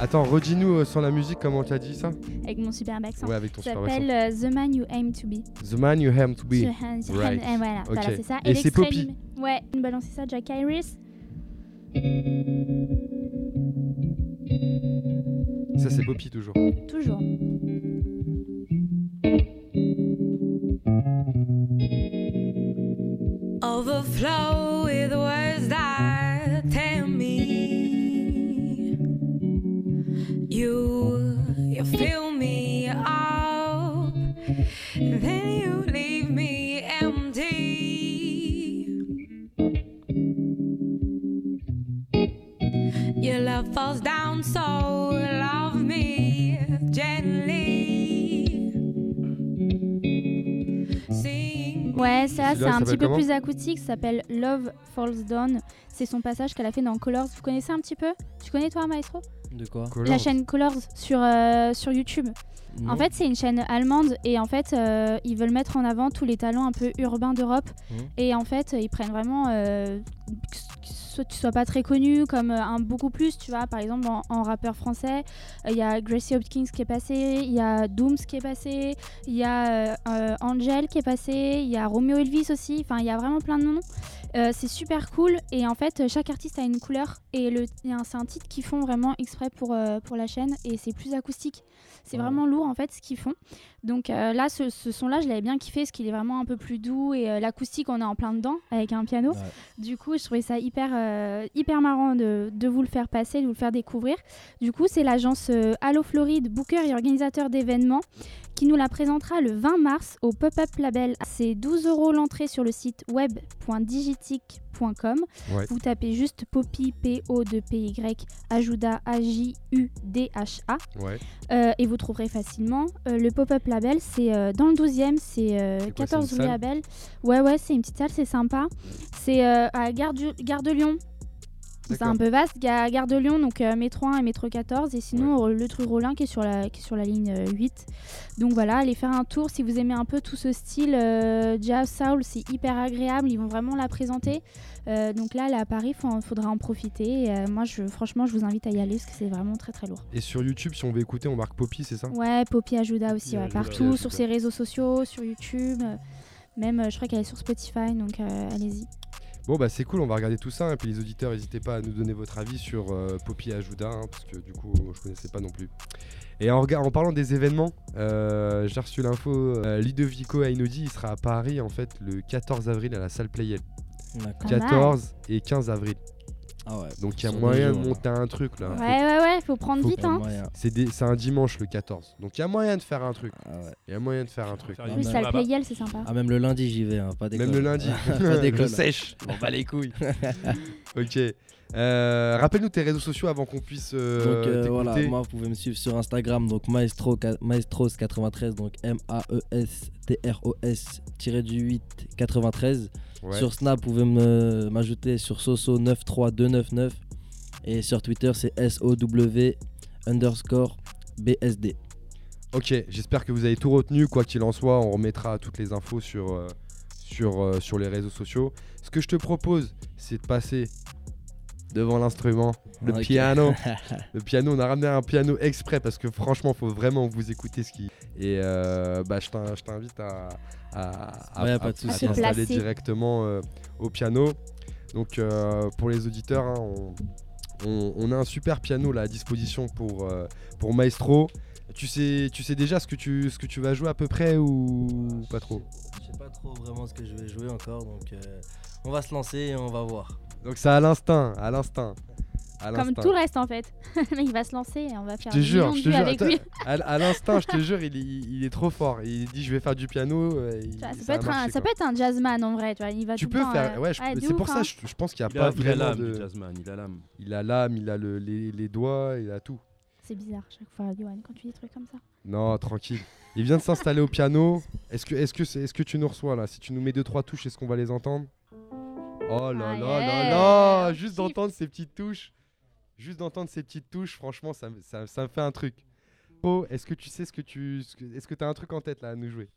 Attends, redis-nous euh, sans la musique comment tu as dit ça? Avec mon superbe accent. Ouais, avec ton Ça super s'appelle euh, The Man You Aim to Be. The man you have to be. The hand- the Right. et voilà, Ok. voilà, c'est ça. Et c'est Poppy. Ouais, balancer ça, Jack Iris. Ça c'est Poppy toujours. Toujours. Overflow with words that ça, c'est un petit peu plus acoustique. Ça s'appelle Love Falls Down. C'est son passage qu'elle a fait dans Colors. Vous connaissez un petit peu? Tu connais toi, Maestro? De quoi? La chaîne Colors sur, euh, sur YouTube. En fait, c'est une chaîne allemande et en fait, euh, ils veulent mettre en avant tous les talents un peu urbains d'Europe. Mhm. Et en fait, ils prennent vraiment euh, que tu sois pas très connu comme euh, un beaucoup plus, tu vois. Par exemple, en, en rappeur français, euh, il y a Gracie Hopkins qui est passé, il y a Dooms qui est passé, il y a Angel qui est passé, il y a Romeo Elvis aussi. Enfin, il y a vraiment plein de noms. Euh, c'est super cool et en fait chaque artiste a une couleur et le c'est un titre qu'ils font vraiment exprès pour, euh, pour la chaîne et c'est plus acoustique c'est Ouais. vraiment lourd en fait ce qu'ils font. Donc euh, là ce, ce son là je l'avais bien kiffé parce qu'il est vraiment un peu plus doux et euh, l'acoustique on est en plein dedans avec un piano. Ouais. du coup je trouvais ça hyper euh, hyper marrant de, de vous le faire passer de vous le faire découvrir. Du coup c'est l'agence Allo Floride booker et organisateur d'événements qui nous la présentera le 20 mars au Pop-Up Label. C'est 12 euros l'entrée sur le site web.digitic.com. Ouais. Vous tapez juste Poppy, P-O-2-P-Y, Ajuda, A-J-U-D-H-A. Ouais. Euh, et vous trouverez facilement. Euh, le Pop-Up Label, c'est euh, dans le 12e, c'est euh, C'est quoi, c'est 14 une rue salle? Abel. Ouais, ouais, c'est une petite salle, c'est sympa. C'est à Gare, du- Gare de Lyon. C'est un peu vaste. Ga- Gare de Lyon, donc euh, métro 1 et métro 14. Et sinon, euh, le truc Rollin qui est sur la, qui est sur la ligne euh, 8. Donc voilà, allez faire un tour si vous aimez un peu tout ce style euh, jazz, soul, c'est hyper agréable. Ils vont vraiment la présenter. Euh, donc là, là à Paris, il faudra en profiter. Et, euh, moi, je, franchement, je vous invite à y aller parce que c'est vraiment très très lourd. Et sur YouTube, si on veut écouter, on marque Poppy, c'est ça? Ouais, Poppy Ajuda aussi, Ouais, ouais, Ajuda, partout, Ajuda. sur ses réseaux sociaux, sur YouTube. euh, même, euh, je crois qu'elle est sur Spotify, donc euh, allez-y. Bon bah c'est cool, on va regarder tout ça. Et puis les auditeurs, n'hésitez pas à nous donner votre avis sur euh, Poppy Ajuda, hein, parce que du coup, je connaissais pas non plus. Et en, parlant des événements, euh, j'ai reçu l'info, euh, Ludovico Einaudi, il sera à Paris en fait le 14 avril à la salle Playel. D'accord. Pas mal. 14 et 15 avril. Ah donc il y a moyen de monter hein. un truc là. Ouais, ouais, ouais, faut prendre vite. Hein. C'est, des... un dimanche le 14. Donc il y a moyen de faire un truc. Ah il ouais. y a moyen de faire un truc. Ça le Playel, c'est sympa. Ah, même le lundi, j'y vais. Hein. Pas même le lundi. pas déconne. sèche. On va les couilles. ok. Euh, rappelle-nous tes réseaux sociaux avant qu'on puisse. Euh, donc euh, voilà, moi vous pouvez me suivre sur Instagram, donc maestro, maestros93, donc M-A-E-S-T-R-O-S-du-8-93. Ouais. Sur Snap, vous pouvez m'ajouter sur soso 93299 et sur Twitter c'est S O W underscore BSD. Ok, j'espère que vous avez tout retenu. Quoi qu'il en soit, on remettra toutes les infos sur, euh, sur, euh, sur les réseaux sociaux. Ce que je te propose, c'est de passer devant l'instrument, le piano. Le piano, on a ramené un piano exprès parce que franchement, faut vraiment vous écouter ce qui. Et euh, bah, je t'in- je t'invite à, à, à- Ouais. Se t'installer placer. directement euh, au piano. Donc euh, pour les auditeurs, hein, on, on- on a un super piano là à disposition pour, euh, pour Maestro. Tu sais, tu sais déjà ce que tu, ce que tu vas jouer à peu près ou pas trop? Je sais pas trop vraiment ce que je vais jouer encore, donc euh, on va se lancer et on va voir. Donc c'est à l'instinct, à l'instinct. à Comme tout le reste en fait. Mais il va se lancer et on va faire te des jure, je te jure, avec lui. À, à l'instinct, je te jure, il, est- il est trop fort. Il dit je vais faire du piano. il- ça, ça peut a être un, marché, ça quoi. peut être un jazzman en vrai, tu vois. Il va Tu tout peux temps, faire. euh, Ouais, je- c'est pour ça, hein. je, je pense qu'il n'y a pas a, il a vraiment de. jazzman, il a l'âme. Il a l'âme, il a le- les, les doigts, il a tout. C'est bizarre chaque fois, Johan, quand tu dis des trucs comme ça. Non, tranquille. Il vient de s'installer au piano. Est-ce que, est-ce que, c'est- est-ce que tu nous reçois là? Si tu nous mets deux trois touches, est-ce qu'on va les entendre? Oh là Ah, là là yeah, là Juste d'entendre ces petites touches, juste d'entendre ces petites touches, franchement, ça, me- ça, ça me fait un truc. Oh, est-ce que tu sais ce que tu, ce que- est-ce que t'as un truc en tête là à nous jouer?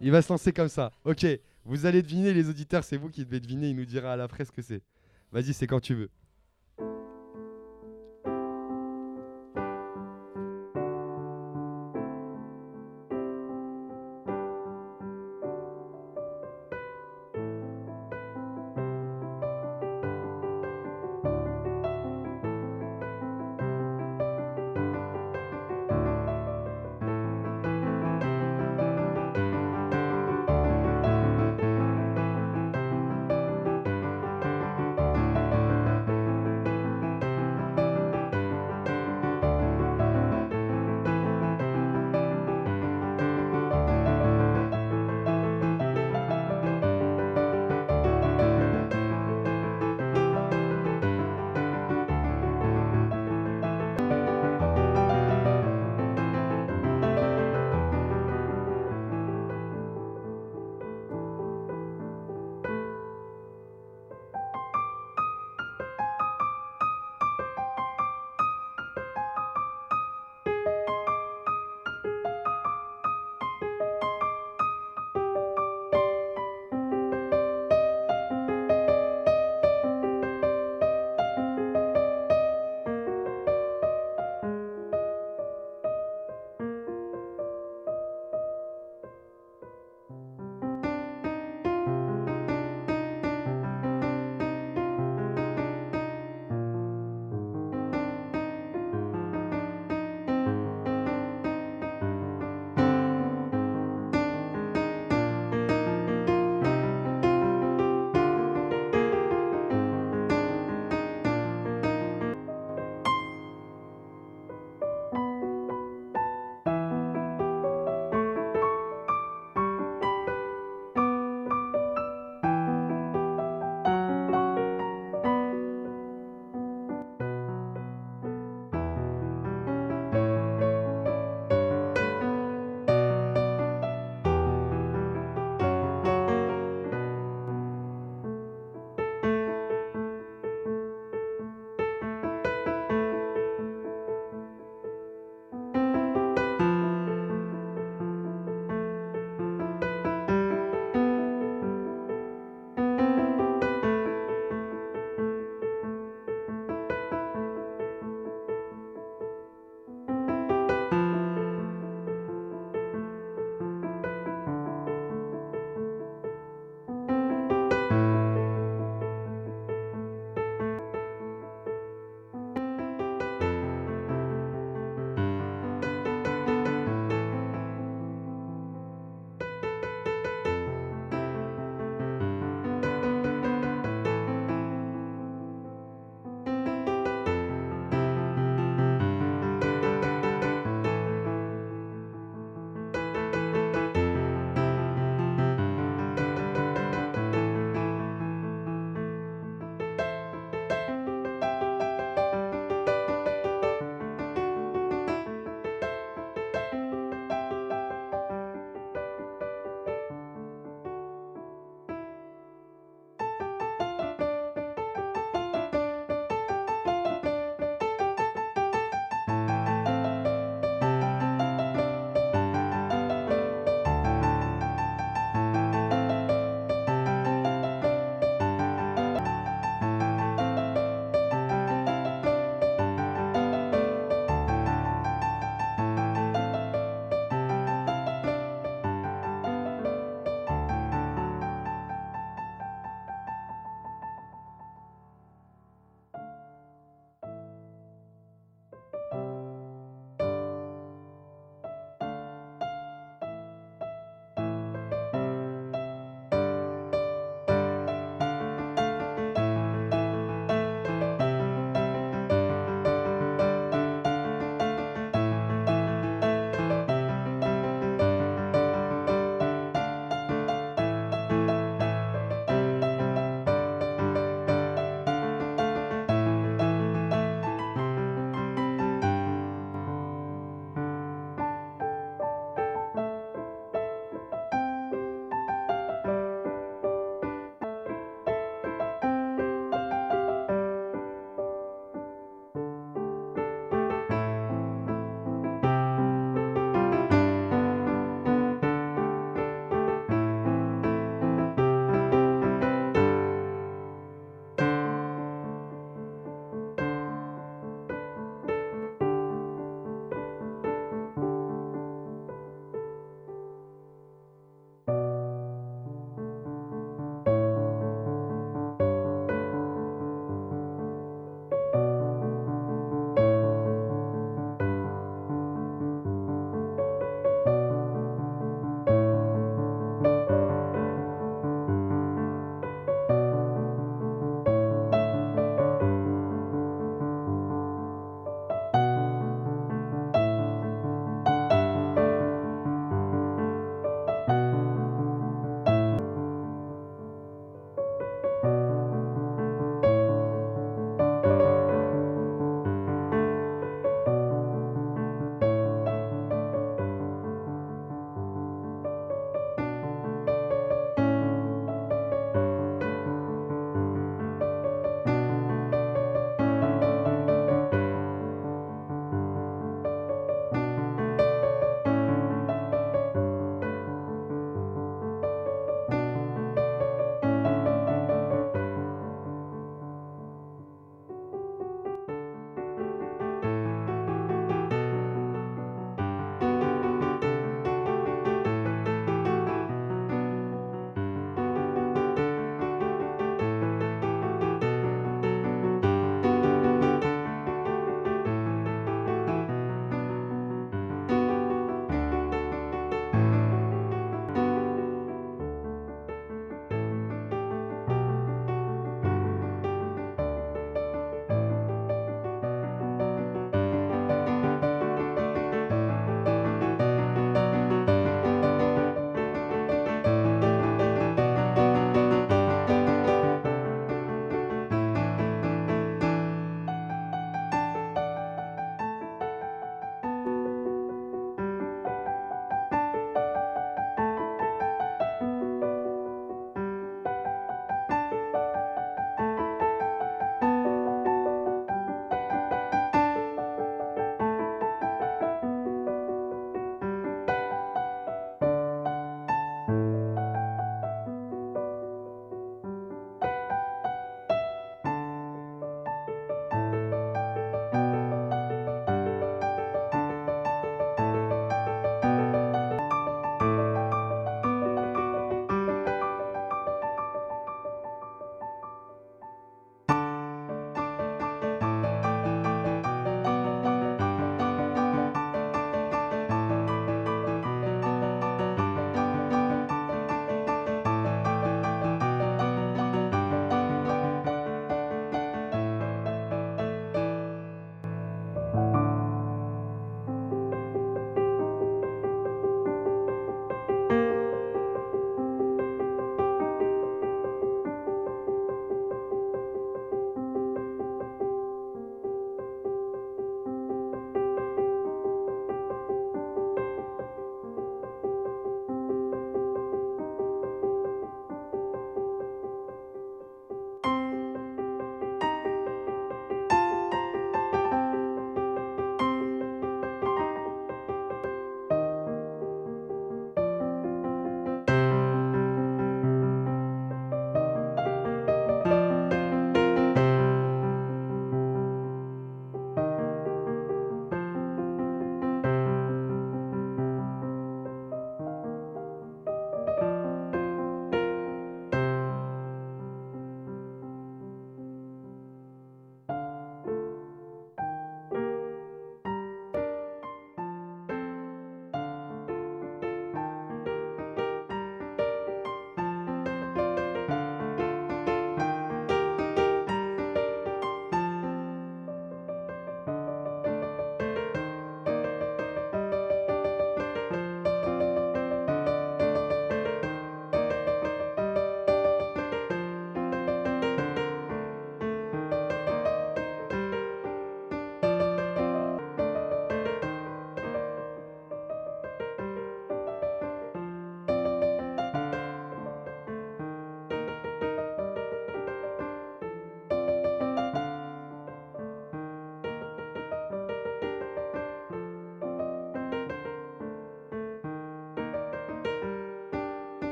Il va se lancer comme ça. Ok, vous allez deviner les auditeurs, c'est vous qui devez deviner. Il nous dira à la fraise ce que c'est. Vas-y, c'est quand tu veux.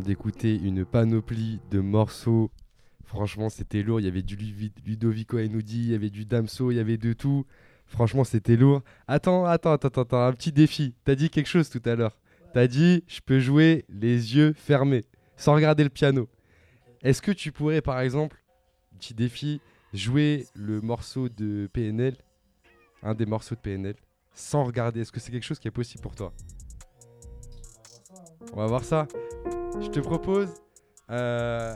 D'écouter une panoplie de morceaux. Franchement, c'était lourd. Il y avait du Lu- Ludovico Einaudi, il y avait du Damso, il y avait de tout. Franchement, c'était lourd. Attends, attends, attends, attends, attends, un petit défi. T'as dit quelque chose tout à l'heure. T'as dit, je peux jouer les yeux fermés, sans regarder le piano. Est-ce que tu pourrais, par exemple, petit défi, jouer le morceau de PNL, un des morceaux de PNL, sans regarder? Est-ce que c'est quelque chose qui est possible pour toi? On va voir ça. Je te propose, euh,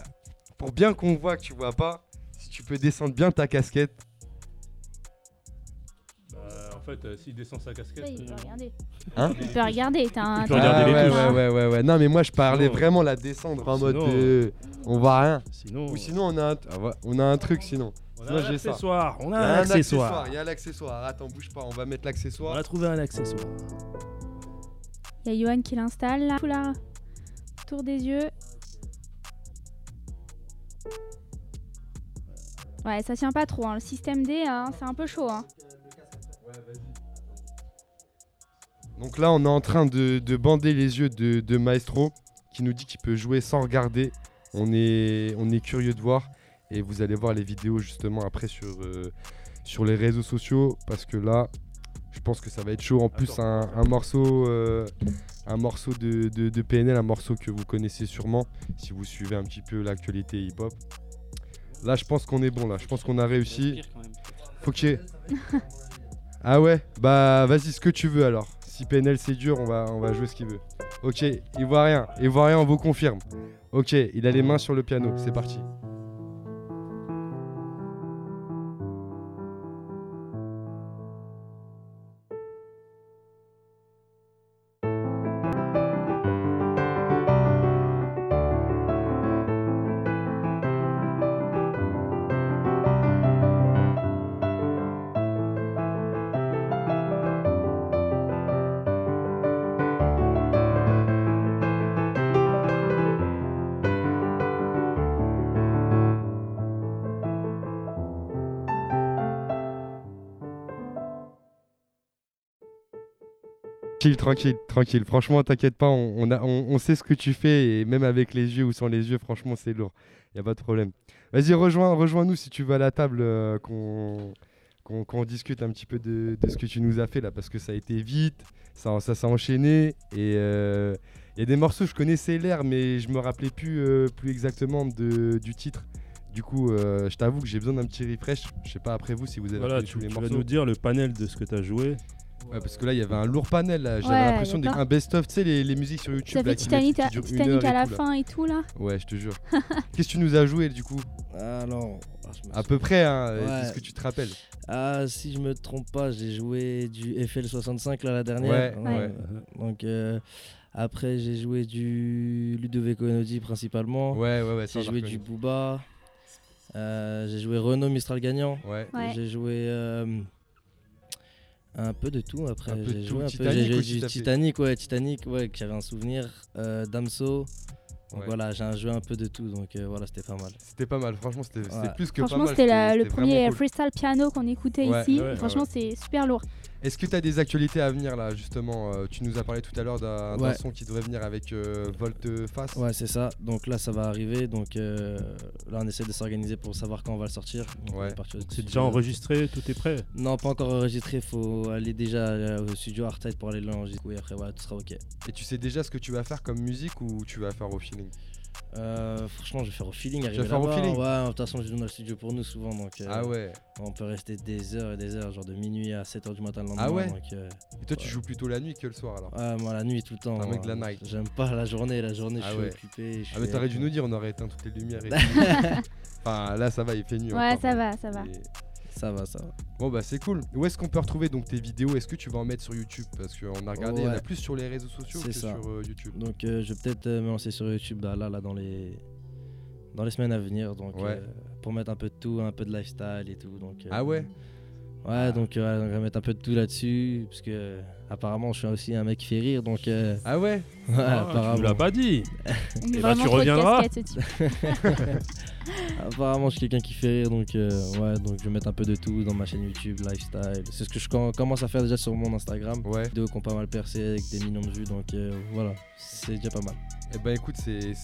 pour bien qu'on voit que tu vois pas, si tu peux descendre bien ta casquette. Bah, en fait, euh, s'il descend sa casquette. Oui, il peut euh, regarder. Hein Il peut regarder. T'as un. Il peut regarder les ouais, touches. ouais, ouais, ouais, ouais. Non, mais moi je parlais Sinon- vraiment la descendre en mode Sinon- on voit rien. Sinon, Ou sinon on a un, ah ouais, on a un truc sinon. on sinon, a j'ai un ça. accessoire. On Il y a a un accessoire. Il y a l'accessoire. Attends, bouge pas. On va mettre On l'accessoire. a trouvé un accessoire. Il y a Johan qui l'installe là. Tout des yeux. Ouais, ça tient pas trop. hein. Le système D, hein, c'est un peu chaud. Hein. Donc là, on est en train de, de bander les yeux de, de Maestro qui nous dit qu'il peut jouer sans regarder. On est, on est curieux de voir. Et vous allez voir les vidéos justement après sur, euh, sur les réseaux sociaux. Parce que là, je pense que ça va être chaud. En plus, un, un morceau, euh, un morceau de, de- de PNL, un morceau que vous connaissez sûrement si vous suivez un petit peu l'actualité hip-hop. Là, je pense qu'on est bon. Là, je pense qu'on a réussi. Faut ait- Ah ouais? Bah vas-y ce que tu veux alors. Si PNL c'est dur, on va, on va jouer ce qu'il veut. Ok, il voit rien. Il voit rien, on vous confirme. Ok, il a les mains sur le piano. C'est parti. Tranquille, tranquille, tranquille. Franchement, t'inquiète pas, on, on a, on, on sait ce que tu fais et même avec les yeux ou sans les yeux, franchement, c'est lourd. Y a pas de problème. Vas-y, rejoins, rejoins-nous si tu veux à la table, euh, qu'on qu'on qu'on discute un petit peu de, de ce que tu nous as fait là, parce que ça a été vite, ça, ça s'est enchaîné et il y a des morceaux je connaissais l'air, mais je me rappelais plus, euh, plus exactement de, du titre. Du coup, euh, je t'avoue que j'ai besoin d'un petit refresh. Je sais pas après vous si vous avez Voilà, tu, tous les tu vas nous dire le panel de ce que tu as joué. Ouais, parce que là, il y avait un lourd panel. là. J'avais Ouais, l'impression y a plein. d'un best-of, tu sais, les, les musiques sur YouTube. Ça là, fait qui Titanic, mettent- à, qui durent une Titanic heure à et la tout, là. fin et tout là. Ouais, je te jure. Qu'est-ce que tu nous as joué du coup? Alors, ah, je me À peu près, hein, euh, Ouais. qu'est-ce que tu te rappelles? Ah, si je me trompe pas, j'ai joué du FL65 là la dernière. Ouais, Ouais. ouais. Donc euh, après j'ai joué du Ludovico Einaudi principalement. Ouais, ouais, ouais. ça, j'ai on a joué du reconnu. Booba. Euh, j'ai joué Renault Mistral gagnant. Ouais. Ouais. J'ai joué euh, un peu de tout après. Un peu de J'ai joué un peu. Titanic J'ai joué du Titanic, ouais, Titanic, ouais, que j'avais un souvenir. Euh, Damso. Donc Ouais. voilà, j'ai un- joué un peu de tout, donc euh, voilà, c'était pas mal. C'était pas mal, franchement, c'était Ouais. plus que pas Franchement, mal. c'était le premier cool. freestyle piano qu'on écoutait Ouais, ici. ouais, Franchement, ouais. c'est super lourd. Est-ce que tu as des actualités à venir là, justement euh, Tu nous as parlé tout à l'heure d'un Ouais. son qui devrait venir avec euh, Volte-Face. Ouais, c'est ça. Donc là, ça va arriver. Donc euh, là, on essaie de s'organiser pour savoir quand on va le sortir. Ouais. C'est déjà enregistré, tout est prêt? Non, pas encore enregistré. Faut aller déjà euh, au studio Artide pour aller l'enregistrer. Et après, voilà, tout sera ok. Et tu sais déjà ce que tu vas faire comme musique ou tu vas faire au feeling? Euh, franchement, je vais faire au feeling. vas arriver faire au feeling Ouais, de toute façon, je donne le studio pour nous souvent. Donc euh, Ah ouais. on peut rester des heures et des heures, genre de minuit à 7h du matin le lendemain. Ah ouais donc, euh, Et toi, tu joues plutôt la nuit que le soir alors ouais, moi, la nuit, tout le temps. Un mec de la night. J'aime pas la journée. La journée, Ah je suis ouais. occupé. je Ah mais suis- t'aurais dû nous dire, on aurait éteint toutes les lumières et tout. Enfin là ça va, il fait nuit Ouais, encore. ça va, ça va. Et- Ça va, ça va. Bon bah c'est cool. Où est-ce qu'on peut retrouver donc tes vidéos? Est-ce que tu vas en mettre sur YouTube? Parce qu'on a regardé, il y en a Ouais. plus sur les réseaux sociaux C'est que ça. sur euh, YouTube. Donc euh, je vais peut-être euh, me lancer sur YouTube bah, là, là dans les dans les semaines à venir donc Ouais. euh, pour mettre un peu de tout, un peu de lifestyle et tout donc euh, Ah ouais? Ouais, donc euh, on va mettre un peu de tout là-dessus parce que euh, apparemment je suis aussi un mec qui fait rire donc euh, Ah ouais? ouais, Ah, tu apparemment nous l'as pas dit. Vraiment bah, tu trop de reviendras. casquettes, ce type. apparemment je suis quelqu'un qui fait rire donc euh, ouais donc je vais mettre un peu de tout dans ma chaîne YouTube lifestyle. C'est ce que je com- commence à faire déjà sur mon Instagram. Ouais. Vidéos qui ont pas mal percé avec des millions de vues donc euh, voilà, c'est déjà pas mal. Eh ben écoute, c'est-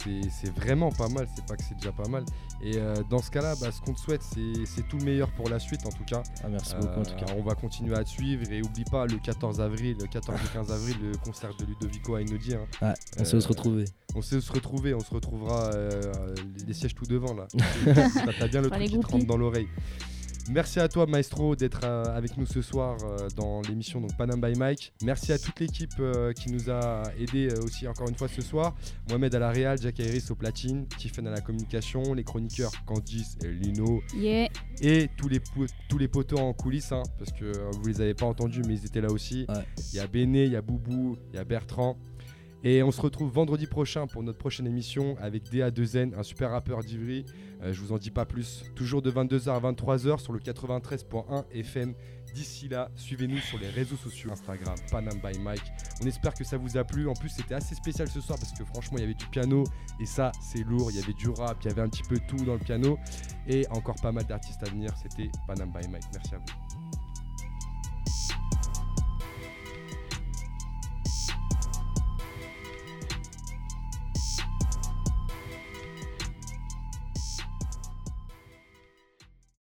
vraiment pas mal, c'est pas que c'est déjà pas mal. Et euh, dans ce cas-là, bah, ce qu'on te souhaite, c'est c'est tout le meilleur pour la suite en tout cas. Ah, merci beaucoup en tout cas. Euh, On va continuer à te suivre et oublie pas le 14 avril, le 14 et 15 avril, le concert de Ludovico à Einaudi. hein. Ouais, on sait où se Euh, retrouver. On sait où se retrouver, on se retrouvera euh, les, sièges tout devant là. T'as bien le truc qui te rentre dans l'oreille. Merci à toi Maestro d'être euh, avec nous ce soir euh, dans l'émission donc Panam by Mike. Merci à toute l'équipe euh, qui nous a aidés euh, aussi encore une fois ce soir. Mohamed à la Real, Jack Iris au platine, Tiffen à la communication, les chroniqueurs Candice et Lino Yeah. et tous les, tous les poteaux en coulisses hein, parce que euh, vous les avez pas entendus mais ils étaient là aussi. Ouais. Il y a Béné, il y a Boubou, il y a Bertrand. Et on se retrouve vendredi prochain pour notre prochaine émission avec DA2N, un super rappeur d'Ivry. Euh, je vous en dis pas plus. Toujours de 22h à 23h sur le 93.1 FM. D'ici là, suivez-nous sur les réseaux sociaux Instagram, Panam by Mike. On espère que ça vous a plu. En plus, c'était assez spécial ce soir parce que franchement, il y avait du piano et ça, c'est lourd. Il y avait du rap, il y avait un petit peu tout dans le piano et encore pas mal d'artistes à venir. C'était Panam by Mike. Merci à vous.